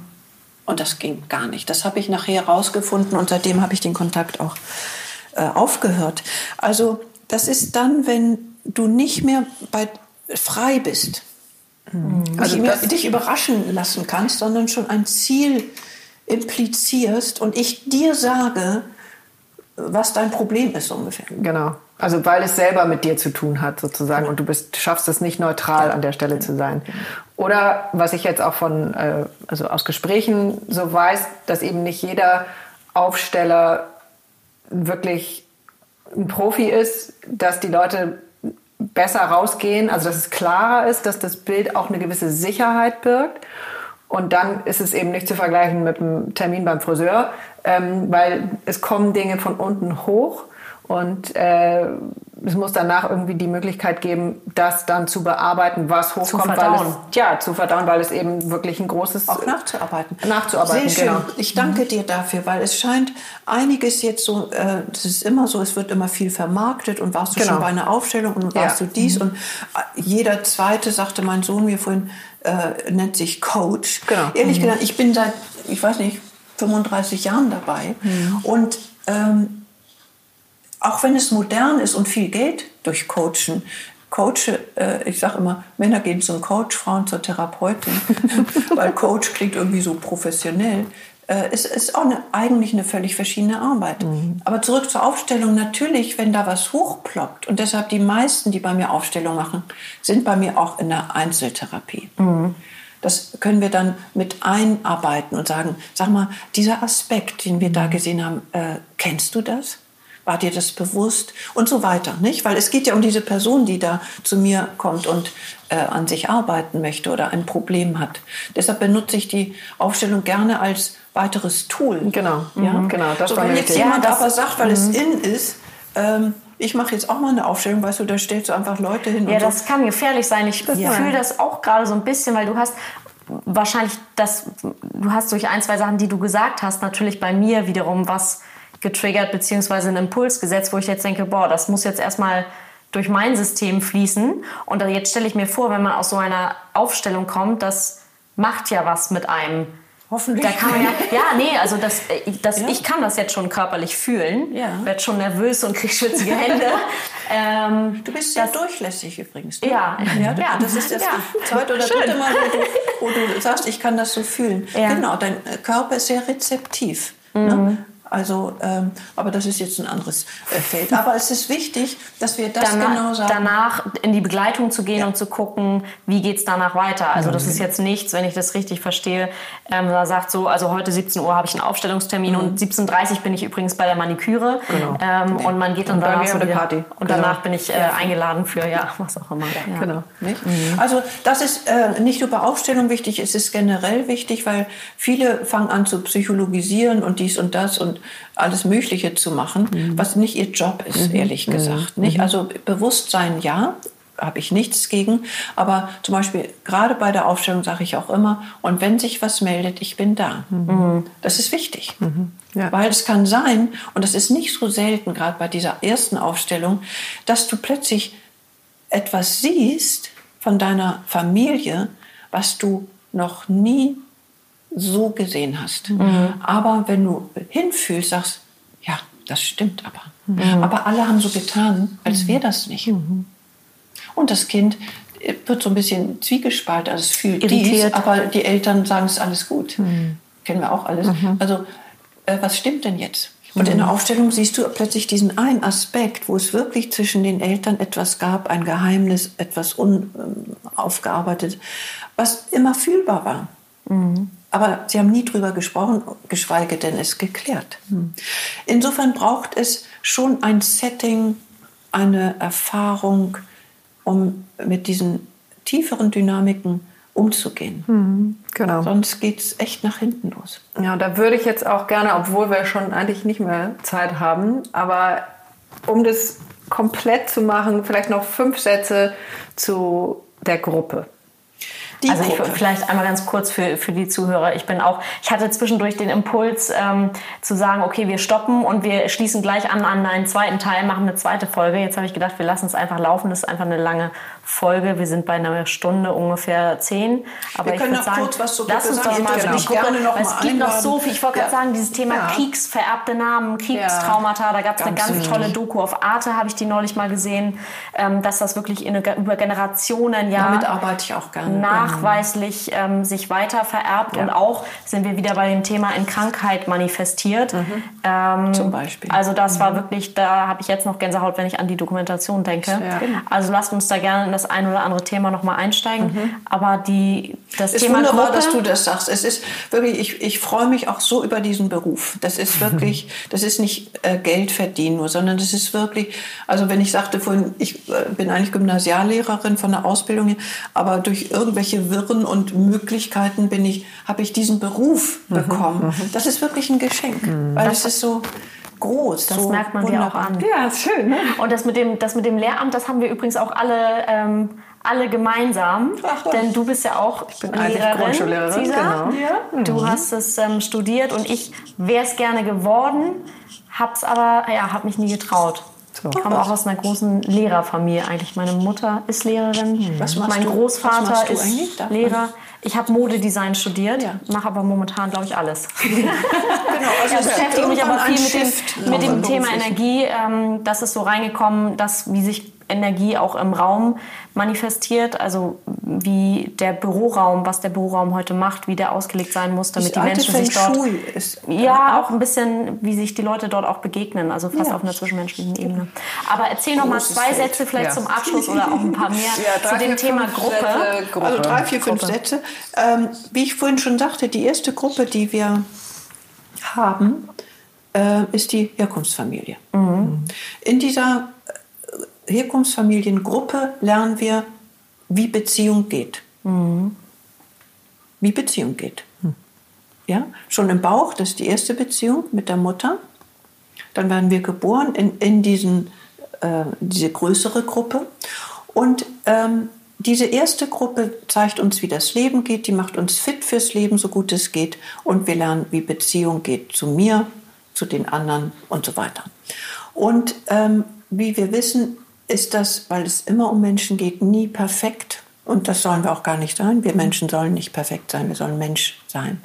Und das ging gar nicht. Das habe ich nachher herausgefunden und seitdem habe ich den Kontakt auch äh, aufgehört. Also das ist dann, wenn du nicht mehr bei, frei bist, mhm. also nicht mehr dich überraschen lassen kannst, sondern schon ein Ziel implizierst und ich dir sage, was dein Problem ist ungefähr. Genau. Also weil es selber mit dir zu tun hat sozusagen und du bist, schaffst es nicht neutral an der Stelle zu sein. Oder was ich jetzt auch von, äh, also aus Gesprächen so weiß, dass eben nicht jeder Aufsteller wirklich ein Profi ist, dass die Leute besser rausgehen, also dass es klarer ist, dass das Bild auch eine gewisse Sicherheit birgt. Und dann ist es eben nicht zu vergleichen mit einem Termin beim Friseur, ähm, weil es kommen Dinge von unten hoch und äh, es muss danach irgendwie die Möglichkeit geben, das dann zu bearbeiten, was hochkommt. Zu verdauen. Es, ja, zu verdauen, weil es eben wirklich ein großes... Auch nachzuarbeiten. Nachzuarbeiten, Sehr schön. Genau. Ich danke mhm. dir dafür, weil es scheint einiges jetzt so, äh, es ist immer so, es wird immer viel vermarktet und warst du genau. schon bei einer Aufstellung und warst ja. du dies mhm. und äh, jeder Zweite, sagte mein Sohn mir vorhin, äh, nennt sich Coach. Genau. Ehrlich mhm. gesagt, ich bin seit, ich weiß nicht, 35 Jahren dabei. Mhm. Und ähm, auch wenn es modern ist und viel Geld durch Coachen, Coach, äh, ich sage immer, Männer gehen zum Coach, Frauen zur Therapeutin, weil Coach klingt irgendwie so professionell. Äh, es ist auch eine, eigentlich eine völlig verschiedene Arbeit. Mhm. Aber zurück zur Aufstellung, natürlich, wenn da was hochploppt und deshalb die meisten, die bei mir Aufstellung machen, sind bei mir auch in der Einzeltherapie. Mhm. Das können wir dann mit einarbeiten und sagen, sag mal, dieser Aspekt, den wir da gesehen haben, äh, kennst du das? War dir das bewusst? Und so weiter, nicht? Weil es geht ja um diese Person, die da zu mir kommt und äh, an sich arbeiten möchte oder ein Problem hat. Deshalb benutze ich die Aufstellung gerne als weiteres Tool. Genau, ja? Mhm. genau. Das so, wenn jetzt jemand ja, aber sagt, weil es mhm. in ist, ähm, ich mache jetzt auch mal eine Aufstellung, weißt du, da stellst du einfach Leute hin. Ja, das so. kann gefährlich sein. Ich ja. fühle das auch gerade so ein bisschen, weil du hast wahrscheinlich das, du hast durch ein, zwei Sachen, die du gesagt hast, natürlich bei mir wiederum was getriggert, beziehungsweise einen Impuls gesetzt, wo ich jetzt denke, boah, das muss jetzt erstmal durch mein System fließen. Und jetzt stelle ich mir vor, wenn man aus so einer Aufstellung kommt, das macht ja was mit einem Hoffentlich. Da kann man ja, ja, nee, also das, äh, das, ja. ich kann das jetzt schon körperlich fühlen. Ja. Werde schon nervös und kriege schwitzige Hände. ähm, du bist sehr das, durchlässig übrigens. Ne? Ja. ja, ja. Das ist das ja. zweite oder dritte Mal, wo du, wo du sagst, ich kann das so fühlen. Genau, dein Körper ist sehr rezeptiv. Ne? Mhm. Ne? Also, ähm, aber das ist jetzt ein anderes äh, Feld. Aber es ist wichtig, dass wir das danach, genau sagen. Danach in die Begleitung zu gehen ja. und zu gucken, wie geht es danach weiter. Also das ist jetzt nichts, wenn ich das richtig verstehe, ähm, da sagt so, also heute 17 Uhr habe ich einen Aufstellungstermin mhm. und 17.30 Uhr bin ich übrigens bei der Maniküre. Genau. Ähm, nee. Und man geht dann und danach so wieder, Party. Und genau. danach bin ich äh, eingeladen für, ja, was auch immer. Ja. Genau. Mhm. Also das ist äh, nicht nur bei Aufstellung wichtig, es ist generell wichtig, weil viele fangen an zu psychologisieren und dies und das und alles Mögliche zu machen, mhm. was nicht ihr Job ist, mhm. ehrlich mhm. gesagt. Nicht? Mhm. Also Bewusstsein ja, habe ich nichts gegen. Aber zum Beispiel gerade bei der Aufstellung sage ich auch immer, und wenn sich was meldet, ich bin da. Mhm. Das ist wichtig. Mhm. Ja. Weil es kann sein, und das ist nicht so selten, gerade bei dieser ersten Aufstellung, dass du plötzlich etwas siehst von deiner Familie, was du noch nie so gesehen hast. Mhm. Aber wenn du hinfühlst, sagst, ja, das stimmt aber. Mhm. Aber alle haben so getan, als wäre das nicht. Mhm. Und das Kind wird so ein bisschen zwiegespalten, also es fühlt Irritiert. dies, aber die Eltern sagen, es ist alles gut. Mhm. Kennen wir auch alles. Mhm. Also, äh, was stimmt denn jetzt? Und in der mhm. Aufstellung siehst du plötzlich diesen einen Aspekt, wo es wirklich zwischen den Eltern etwas gab, ein Geheimnis, etwas unaufgearbeitet, was immer fühlbar war. Mhm. Aber sie haben nie drüber gesprochen, geschweige denn es geklärt. Mhm. Insofern braucht es schon ein Setting, eine Erfahrung, um mit diesen tieferen Dynamiken umzugehen. Mhm, genau. Sonst geht es echt nach hinten los. Ja, da würde ich jetzt auch gerne, obwohl wir schon eigentlich nicht mehr Zeit haben, aber um das komplett zu machen, vielleicht noch fünf Sätze zu der Gruppe. Die also ich, vielleicht einmal ganz kurz für, für die Zuhörer. Ich bin auch, ich hatte zwischendurch den Impuls ähm, zu sagen, okay, wir stoppen und wir schließen gleich an an einen zweiten Teil, machen eine zweite Folge. Jetzt habe ich gedacht, wir lassen es einfach laufen. Das ist einfach eine lange Folge. Wir sind bei einer Stunde ungefähr zehn. Aber wir können noch sagen, kurz was zu Lass uns doch mal genau. Gruppe, noch es gibt noch so viel. Ich wollte ja. gerade sagen, dieses Thema ja. kriegsvererbte Namen, Kriegstraumata, da gab es eine ganz tolle Doku auf Arte, habe ich die neulich mal gesehen, ähm, dass das wirklich in, über Generationen ja Damit arbeite ich auch gerne. nachweislich ähm, sich weiter vererbt ja. und auch sind wir wieder bei dem Thema in Krankheit manifestiert. Mhm. Ähm, Zum Beispiel. Also das mhm. war wirklich, da habe ich jetzt noch Gänsehaut, wenn ich an die Dokumentation denke. Also lasst uns da gerne in das ein oder andere Thema noch mal einsteigen. Mhm. Aber die, das ist Thema wunderbar, Gruppe, dass du das sagst. Es ist wirklich, ich, ich freue mich auch so über diesen Beruf. Das ist wirklich, das ist nicht äh, Geld verdienen nur, sondern das ist wirklich, also wenn ich sagte vorhin, ich äh, bin eigentlich Gymnasiallehrerin von der Ausbildung her, aber durch irgendwelche Wirren und Möglichkeiten bin ich, habe ich diesen Beruf mhm. bekommen. Mhm. Das ist wirklich ein Geschenk, mhm. weil das es ist so, groß. Das so merkt man dir auch an. Ja, ist schön. Ne? Und das mit, dem, das mit dem Lehramt, das haben wir übrigens auch alle, ähm, alle gemeinsam. Ach, Denn du bist ja auch ich bin Lehrerin, Grundschullehrerin. Cesar. Genau. Ja. Du mhm. hast es ähm, studiert und ich wäre es gerne geworden, hab's aber, ja, habe mich nie getraut. So. Ich komme auch aus einer großen Lehrerfamilie eigentlich. Meine Mutter ist Lehrerin, Was mein Großvater ist Lehrer. Ich habe Modedesign studiert, ja. mache aber momentan, glaube ich, alles. genau, also ich beschäftige mich aber viel mit dem, mit dem Thema Energie. Ähm, das ist so reingekommen, dass, wie sich Energie auch im Raum manifestiert, also wie der Büroraum, was der Büroraum heute macht, wie der ausgelegt sein muss, damit die Menschen sich dort ist, ja auch ein bisschen, wie sich die Leute dort auch begegnen, also fast ja. auf einer zwischenmenschlichen Ebene. Aber erzähl noch mal zwei Feld. Sätze vielleicht ja. zum Abschluss oder auch ein paar mehr ja, zu dem Thema Gruppe. Gruppe. Also drei, vier, fünf Gruppe. Sätze. Ähm, wie ich vorhin schon sagte, die erste Gruppe, die wir haben, äh, ist die Herkunftsfamilie. Mhm. In dieser Herkunftsfamiliengruppe lernen wir, wie Beziehung geht. Mhm. Wie Beziehung geht. Mhm. Ja, schon im Bauch, das ist die erste Beziehung mit der Mutter. Dann werden wir geboren in, in diesen, äh, diese größere Gruppe. Und ähm, diese erste Gruppe zeigt uns, wie das Leben geht, die macht uns fit fürs Leben, so gut es geht. Und wir lernen, wie Beziehung geht zu mir, zu den anderen und so weiter. Und ähm, wie wir wissen, ist das, weil es immer um Menschen geht, nie perfekt. Und das sollen wir auch gar nicht sein. Wir Menschen sollen nicht perfekt sein, wir sollen Mensch sein.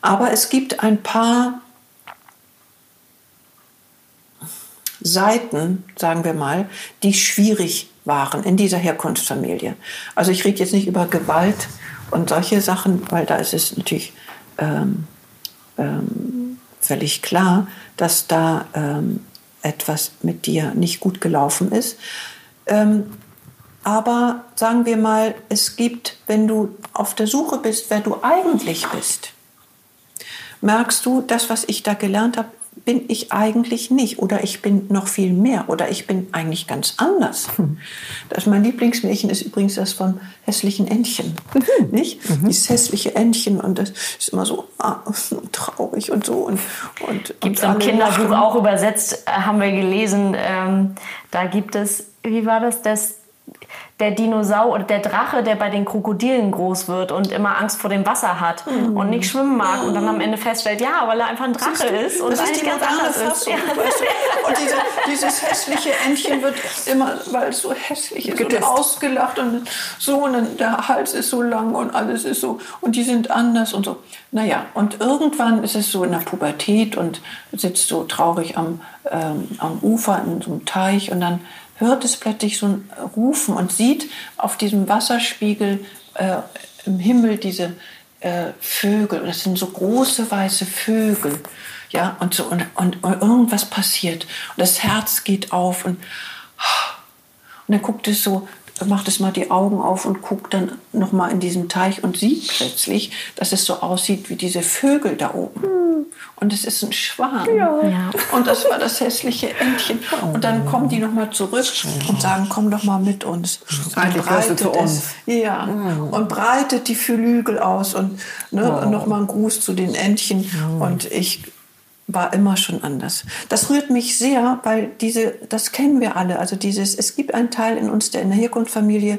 Aber es gibt ein paar Seiten, sagen wir mal, die schwierig waren in dieser Herkunftsfamilie. Also ich rede jetzt nicht über Gewalt und solche Sachen, weil da ist es natürlich ähm, ähm, völlig klar, dass da ähm, etwas mit dir nicht gut gelaufen ist. Ähm, aber sagen wir mal, es gibt, wenn du auf der Suche bist, wer du eigentlich bist, merkst du, das, was ich da gelernt habe, bin ich eigentlich nicht oder ich bin noch viel mehr oder ich bin eigentlich ganz anders. Hm. Das mein Lieblingsmärchen ist übrigens das vom hässlichen Entchen, mhm. nicht? Mhm. Dieses hässliche Entchen und das ist immer so ah, traurig und so und und gibt es im Kinderbuch auch übersetzt, äh, haben wir gelesen. Ähm, da gibt es, wie war das, das der Dinosaurier oder der Drache, der bei den Krokodilen groß wird und immer Angst vor dem Wasser hat mhm. und nicht schwimmen mag und dann am Ende feststellt, ja, weil er einfach ein Drache ist und eigentlich ganz anders ist. Ja. Und diese, dieses hässliche Entchen wird immer, weil es so hässlich ist, und ausgelacht und so und der Hals ist so lang und alles ist so und die sind anders und so. Naja, und irgendwann ist es so in der Pubertät und sitzt so traurig am, ähm, am Ufer in so einem Teich und dann hört es plötzlich so ein Rufen und sieht auf diesem Wasserspiegel äh, im Himmel diese äh, Vögel. Und das sind so große weiße Vögel. Ja, und, so, und, und, und irgendwas passiert. Und das Herz geht auf und, und dann guckt es so macht es mal die Augen auf und guckt dann noch mal in diesen Teich und sieht plötzlich, dass es so aussieht wie diese Vögel da oben. Und es ist ein Schwan. Ja. Und das war das hässliche Entchen. Und dann kommen die noch mal zurück und sagen, komm doch mal mit uns. Eigentlich breitet zu uns. ja. Und breitet die Flügel aus und ne, oh. noch mal ein Gruß zu den Entchen. Und ich war immer schon anders. Das rührt mich sehr, weil diese, das kennen wir alle. Also dieses, es gibt einen Teil in uns, der in der Herkunftsfamilie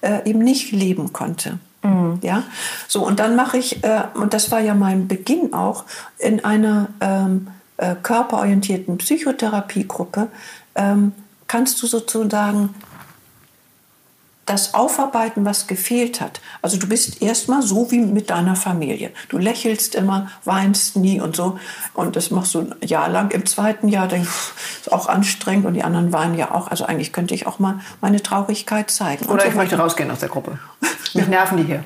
äh, eben nicht leben konnte. Mhm. Ja, so und dann mache ich, äh, und das war ja mein Beginn auch, in einer ähm, äh, körperorientierten Psychotherapiegruppe, ähm, kannst du sozusagen das Aufarbeiten, was gefehlt hat. Also du bist erstmal so wie mit deiner Familie. Du lächelst immer, weinst nie und so. Und das machst du ein Jahr lang. Im zweiten Jahr denkst du, ist auch anstrengend und die anderen weinen ja auch. Also eigentlich könnte ich auch mal meine Traurigkeit zeigen. Oder so ich möchte rausgehen aus der Gruppe. Mich nerven die hier.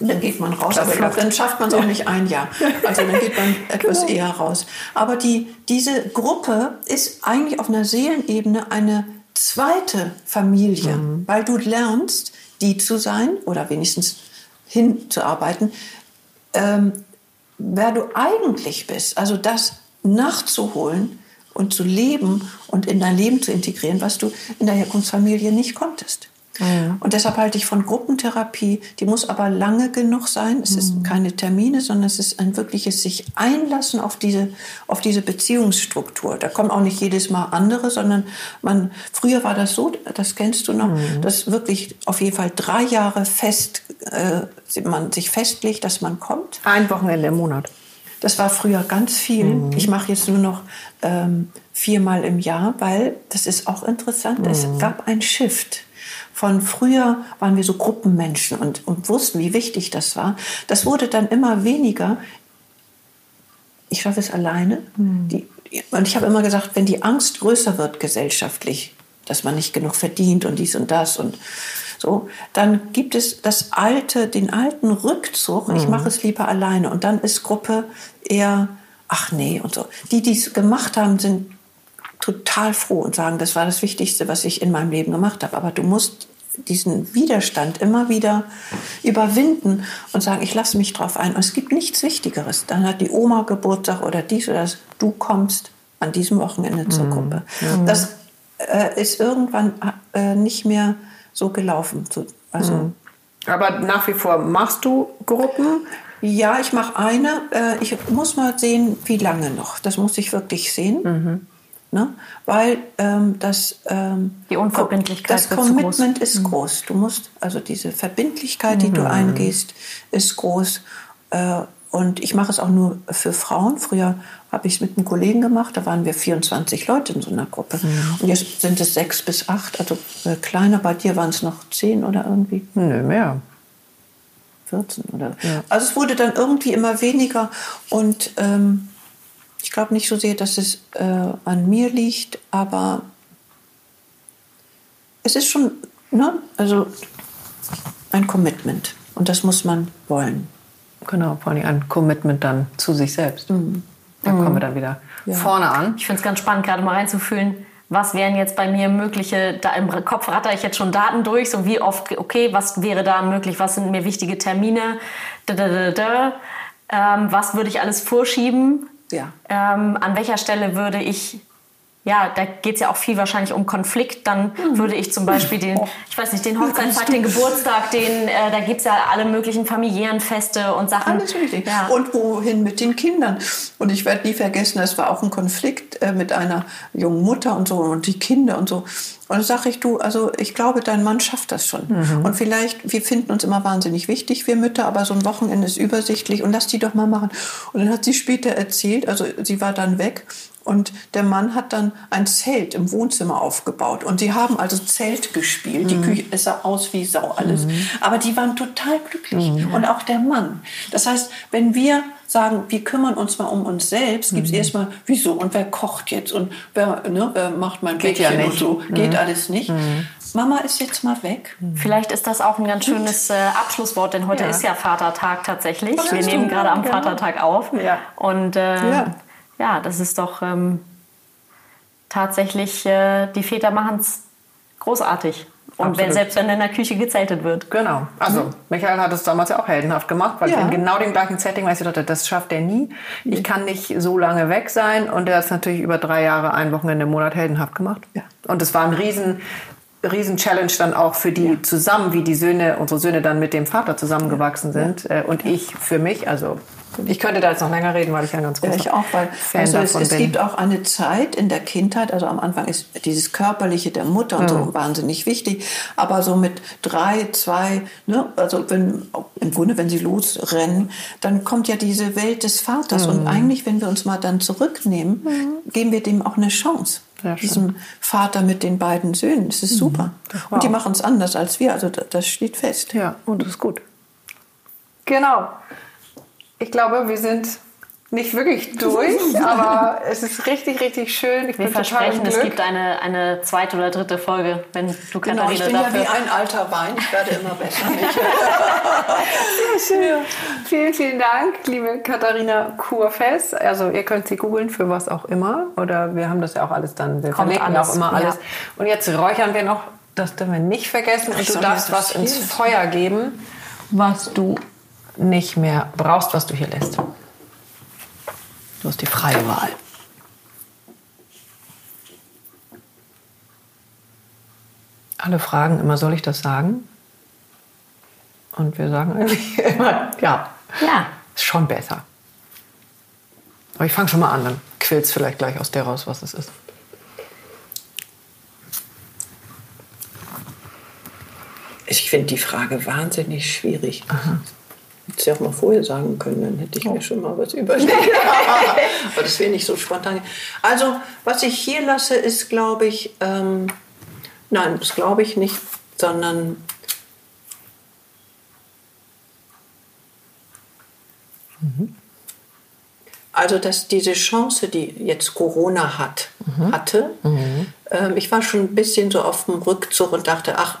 Dann geht man raus, aber glaub, dann schafft man es auch nicht ein Jahr. Also dann geht man etwas genau. eher raus. Aber die, diese Gruppe ist eigentlich auf einer Seelenebene eine zweite Familie, mhm. weil du lernst, die zu sein oder wenigstens hinzuarbeiten, ähm, wer du eigentlich bist. Also das nachzuholen und zu leben und in dein Leben zu integrieren, was du in der Herkunftsfamilie nicht konntest. Ja. Und deshalb halte ich von Gruppentherapie, die muss aber lange genug sein. Es mhm. ist keine Termine, sondern es ist ein wirkliches sich einlassen auf diese, auf diese Beziehungsstruktur. Da kommen auch nicht jedes Mal andere, sondern man, früher war das so, das kennst du noch, mhm. dass wirklich auf jeden Fall drei Jahre fest, äh, man sich festlegt, dass man kommt. Ein Wochenende im Monat. Das war früher ganz viel. Mhm. Ich mache jetzt nur noch ähm, viermal im Jahr, weil das ist auch interessant. Es mhm. gab ein Shift von früher waren wir so Gruppenmenschen und, und wussten, wie wichtig das war. Das wurde dann immer weniger. Ich schaffe es alleine. Mhm. Die, und ich habe immer gesagt, wenn die Angst größer wird gesellschaftlich, dass man nicht genug verdient und dies und das und so, dann gibt es das alte, den alten Rückzug. Mhm. Ich mache es lieber alleine. Und dann ist Gruppe eher, ach nee und so. Die, die es gemacht haben, sind total froh und sagen, das war das Wichtigste, was ich in meinem Leben gemacht habe. Aber du musst diesen Widerstand immer wieder überwinden und sagen, ich lasse mich drauf ein. Und es gibt nichts Wichtigeres. Dann hat die Oma Geburtstag oder dies oder das. Du kommst an diesem Wochenende zur mhm. Gruppe. Mhm. Das äh, ist irgendwann äh, nicht mehr so gelaufen. Also, mhm. Aber nach wie vor machst du Gruppen? Ja, ich mache eine. Äh, ich muss mal sehen, wie lange noch. Das muss ich wirklich sehen. Mhm. Ne? Weil ähm, das, ähm, die Unverbindlichkeit das Commitment ist mhm. groß. Du musst, also diese Verbindlichkeit, die mhm. du eingehst, ist groß. Äh, und ich mache es auch nur für Frauen. Früher habe ich es mit einem Kollegen gemacht, da waren wir 24 Leute in so einer Gruppe. Mhm. Und jetzt sind es sechs bis acht, also äh, kleiner. Bei dir waren es noch zehn oder irgendwie? Nö, mehr. 14 oder. Ja. Also es wurde dann irgendwie immer weniger und ähm, ich glaube nicht so sehr, dass es äh, an mir liegt, aber es ist schon, ne, also ein Commitment und das muss man wollen. Genau, vor allem ein Commitment dann zu sich selbst. Mhm. Da kommen wir mhm. dann wieder ja. vorne an. Ich finde es ganz spannend, gerade mal reinzufühlen, was wären jetzt bei mir mögliche, da im Kopf ratter ich jetzt schon Daten durch, so wie oft, okay, was wäre da möglich, was sind mir wichtige Termine, da, da, da, da. Ähm, was würde ich alles vorschieben, ja. ähm, an welcher Stelle würde ich ja, da geht es ja auch viel wahrscheinlich um Konflikt. Dann mhm. würde ich zum Beispiel den, oh. ich weiß nicht, den Hochzeitstag, den Geburtstag, den, äh, da gibt es ja alle möglichen familiären Feste und Sachen. Alles richtig. Ja. Und wohin mit den Kindern. Und ich werde nie vergessen, es war auch ein Konflikt äh, mit einer jungen Mutter und so und die Kinder und so. Und dann sage ich, du, also ich glaube, dein Mann schafft das schon. Mhm. Und vielleicht, wir finden uns immer wahnsinnig wichtig, wir Mütter, aber so ein Wochenende ist übersichtlich und lass die doch mal machen. Und dann hat sie später erzählt, also sie war dann weg und der Mann hat dann ein Zelt im Wohnzimmer aufgebaut. Und sie haben also Zelt gespielt. Mhm. Die Küche, es sah aus wie Sau alles. Mhm. Aber die waren total glücklich. Mhm. Und auch der Mann. Das heißt, wenn wir sagen, wir kümmern uns mal um uns selbst, gibt es mhm. erstmal, wieso und wer kocht jetzt und wer, ne, wer macht mein Geht Bettchen ja und so. Geht mhm. alles nicht. Mhm. Mama ist jetzt mal weg. Vielleicht ist das auch ein ganz schönes äh, Abschlusswort, denn heute ja. ist ja Vatertag tatsächlich. Wir nehmen gerade am genau. Vatertag auf. Ja. Und äh, ja ja, das ist doch ähm, tatsächlich, äh, die Väter machen es großartig. Und wenn, selbst wenn in der Küche gezeltet wird. Genau. Also mhm. Michael hat es damals ja auch heldenhaft gemacht, weil ja. in genau dem gleichen Setting, weil ich dachte, das schafft er nie. Ich kann nicht so lange weg sein. Und er hat es natürlich über drei Jahre, ein Wochenende im Monat heldenhaft gemacht. Ja. Und es war ein riesen, riesen Challenge dann auch für die ja. zusammen, wie die Söhne, unsere Söhne dann mit dem Vater zusammengewachsen sind. Äh, und ich für mich, also ich könnte da jetzt noch länger reden, weil ich ja ganz großer ja, ich auch, weil Fan also davon es, es bin. gibt auch eine Zeit in der Kindheit, also am Anfang ist dieses körperliche der Mutter und mhm. so wahnsinnig wichtig, aber so mit drei, zwei, ne, also wenn, im Grunde, wenn sie losrennen, dann kommt ja diese Welt des Vaters mhm. und eigentlich, wenn wir uns mal dann zurücknehmen, mhm. geben wir dem auch eine Chance. Ja, diesem Vater mit den beiden Söhnen. Das ist mhm. super. Das und die machen es anders als wir, also das steht fest. Ja, und das ist gut. Genau. Ich glaube, wir sind nicht wirklich durch, aber es ist richtig, richtig schön. Ich Wir versprechen, es gibt eine, eine zweite oder dritte Folge, wenn du Katharina genau, ich bin dafür... ja wie ein alter Wein, ich werde immer besser. Sehr schön. Ja. Vielen, vielen Dank, liebe Katharina Kurfest. Also ihr könnt sie googeln für was auch immer oder wir haben das ja auch alles dann, wir Kommt verlinken alles, auch immer alles. Ja. Und jetzt räuchern wir noch, das dürfen wir nicht vergessen und du darfst was ins Feuer geben, was du nicht mehr brauchst, was du hier lässt. Du hast die freie Wahl. Alle fragen immer, soll ich das sagen? Und wir sagen eigentlich immer, ja. Ja. Ist schon besser. Aber ich fange schon mal an, dann quillt es vielleicht gleich aus der raus, was es ist. Ich finde die Frage wahnsinnig schwierig. Aha. Hätte ja auch mal vorher sagen können, dann hätte ich mir schon mal was überlegt. Aber das wäre nicht so spontan. Also, was ich hier lasse, ist, glaube ich, ähm, nein, das glaube ich nicht, sondern mhm. Also, dass diese Chance, die jetzt Corona hat, mhm. hatte, mhm. Ähm, ich war schon ein bisschen so auf dem Rückzug und dachte, ach,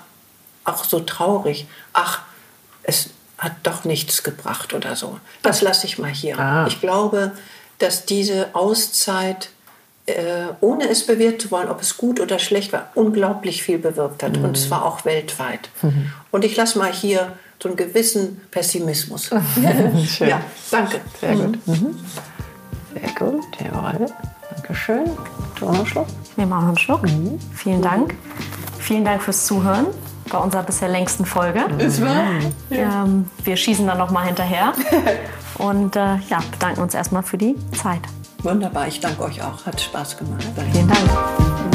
auch so traurig, ach, es, hat doch nichts gebracht oder so. Das lasse ich mal hier. Ah. Ich glaube, dass diese Auszeit, äh, ohne es bewerten zu wollen, ob es gut oder schlecht war, unglaublich viel bewirkt hat. Mhm. Und zwar auch weltweit. Mhm. Und ich lasse mal hier so einen gewissen Pessimismus. Schön. Ja, danke. Sehr gut. Mhm. mhm. Sehr gut, jawohl. Dankeschön. Du auch noch einen Schluck? Wir machen einen Schluck. Mhm. Vielen Dank. Vielen Dank fürs Zuhören bei unserer bisher längsten Folge. Ist wahr? Ja. Ähm, wir schießen dann noch mal hinterher und äh, ja, bedanken uns erstmal für die Zeit. Wunderbar, ich danke euch auch. Hat Spaß gemacht. Vielen Dank.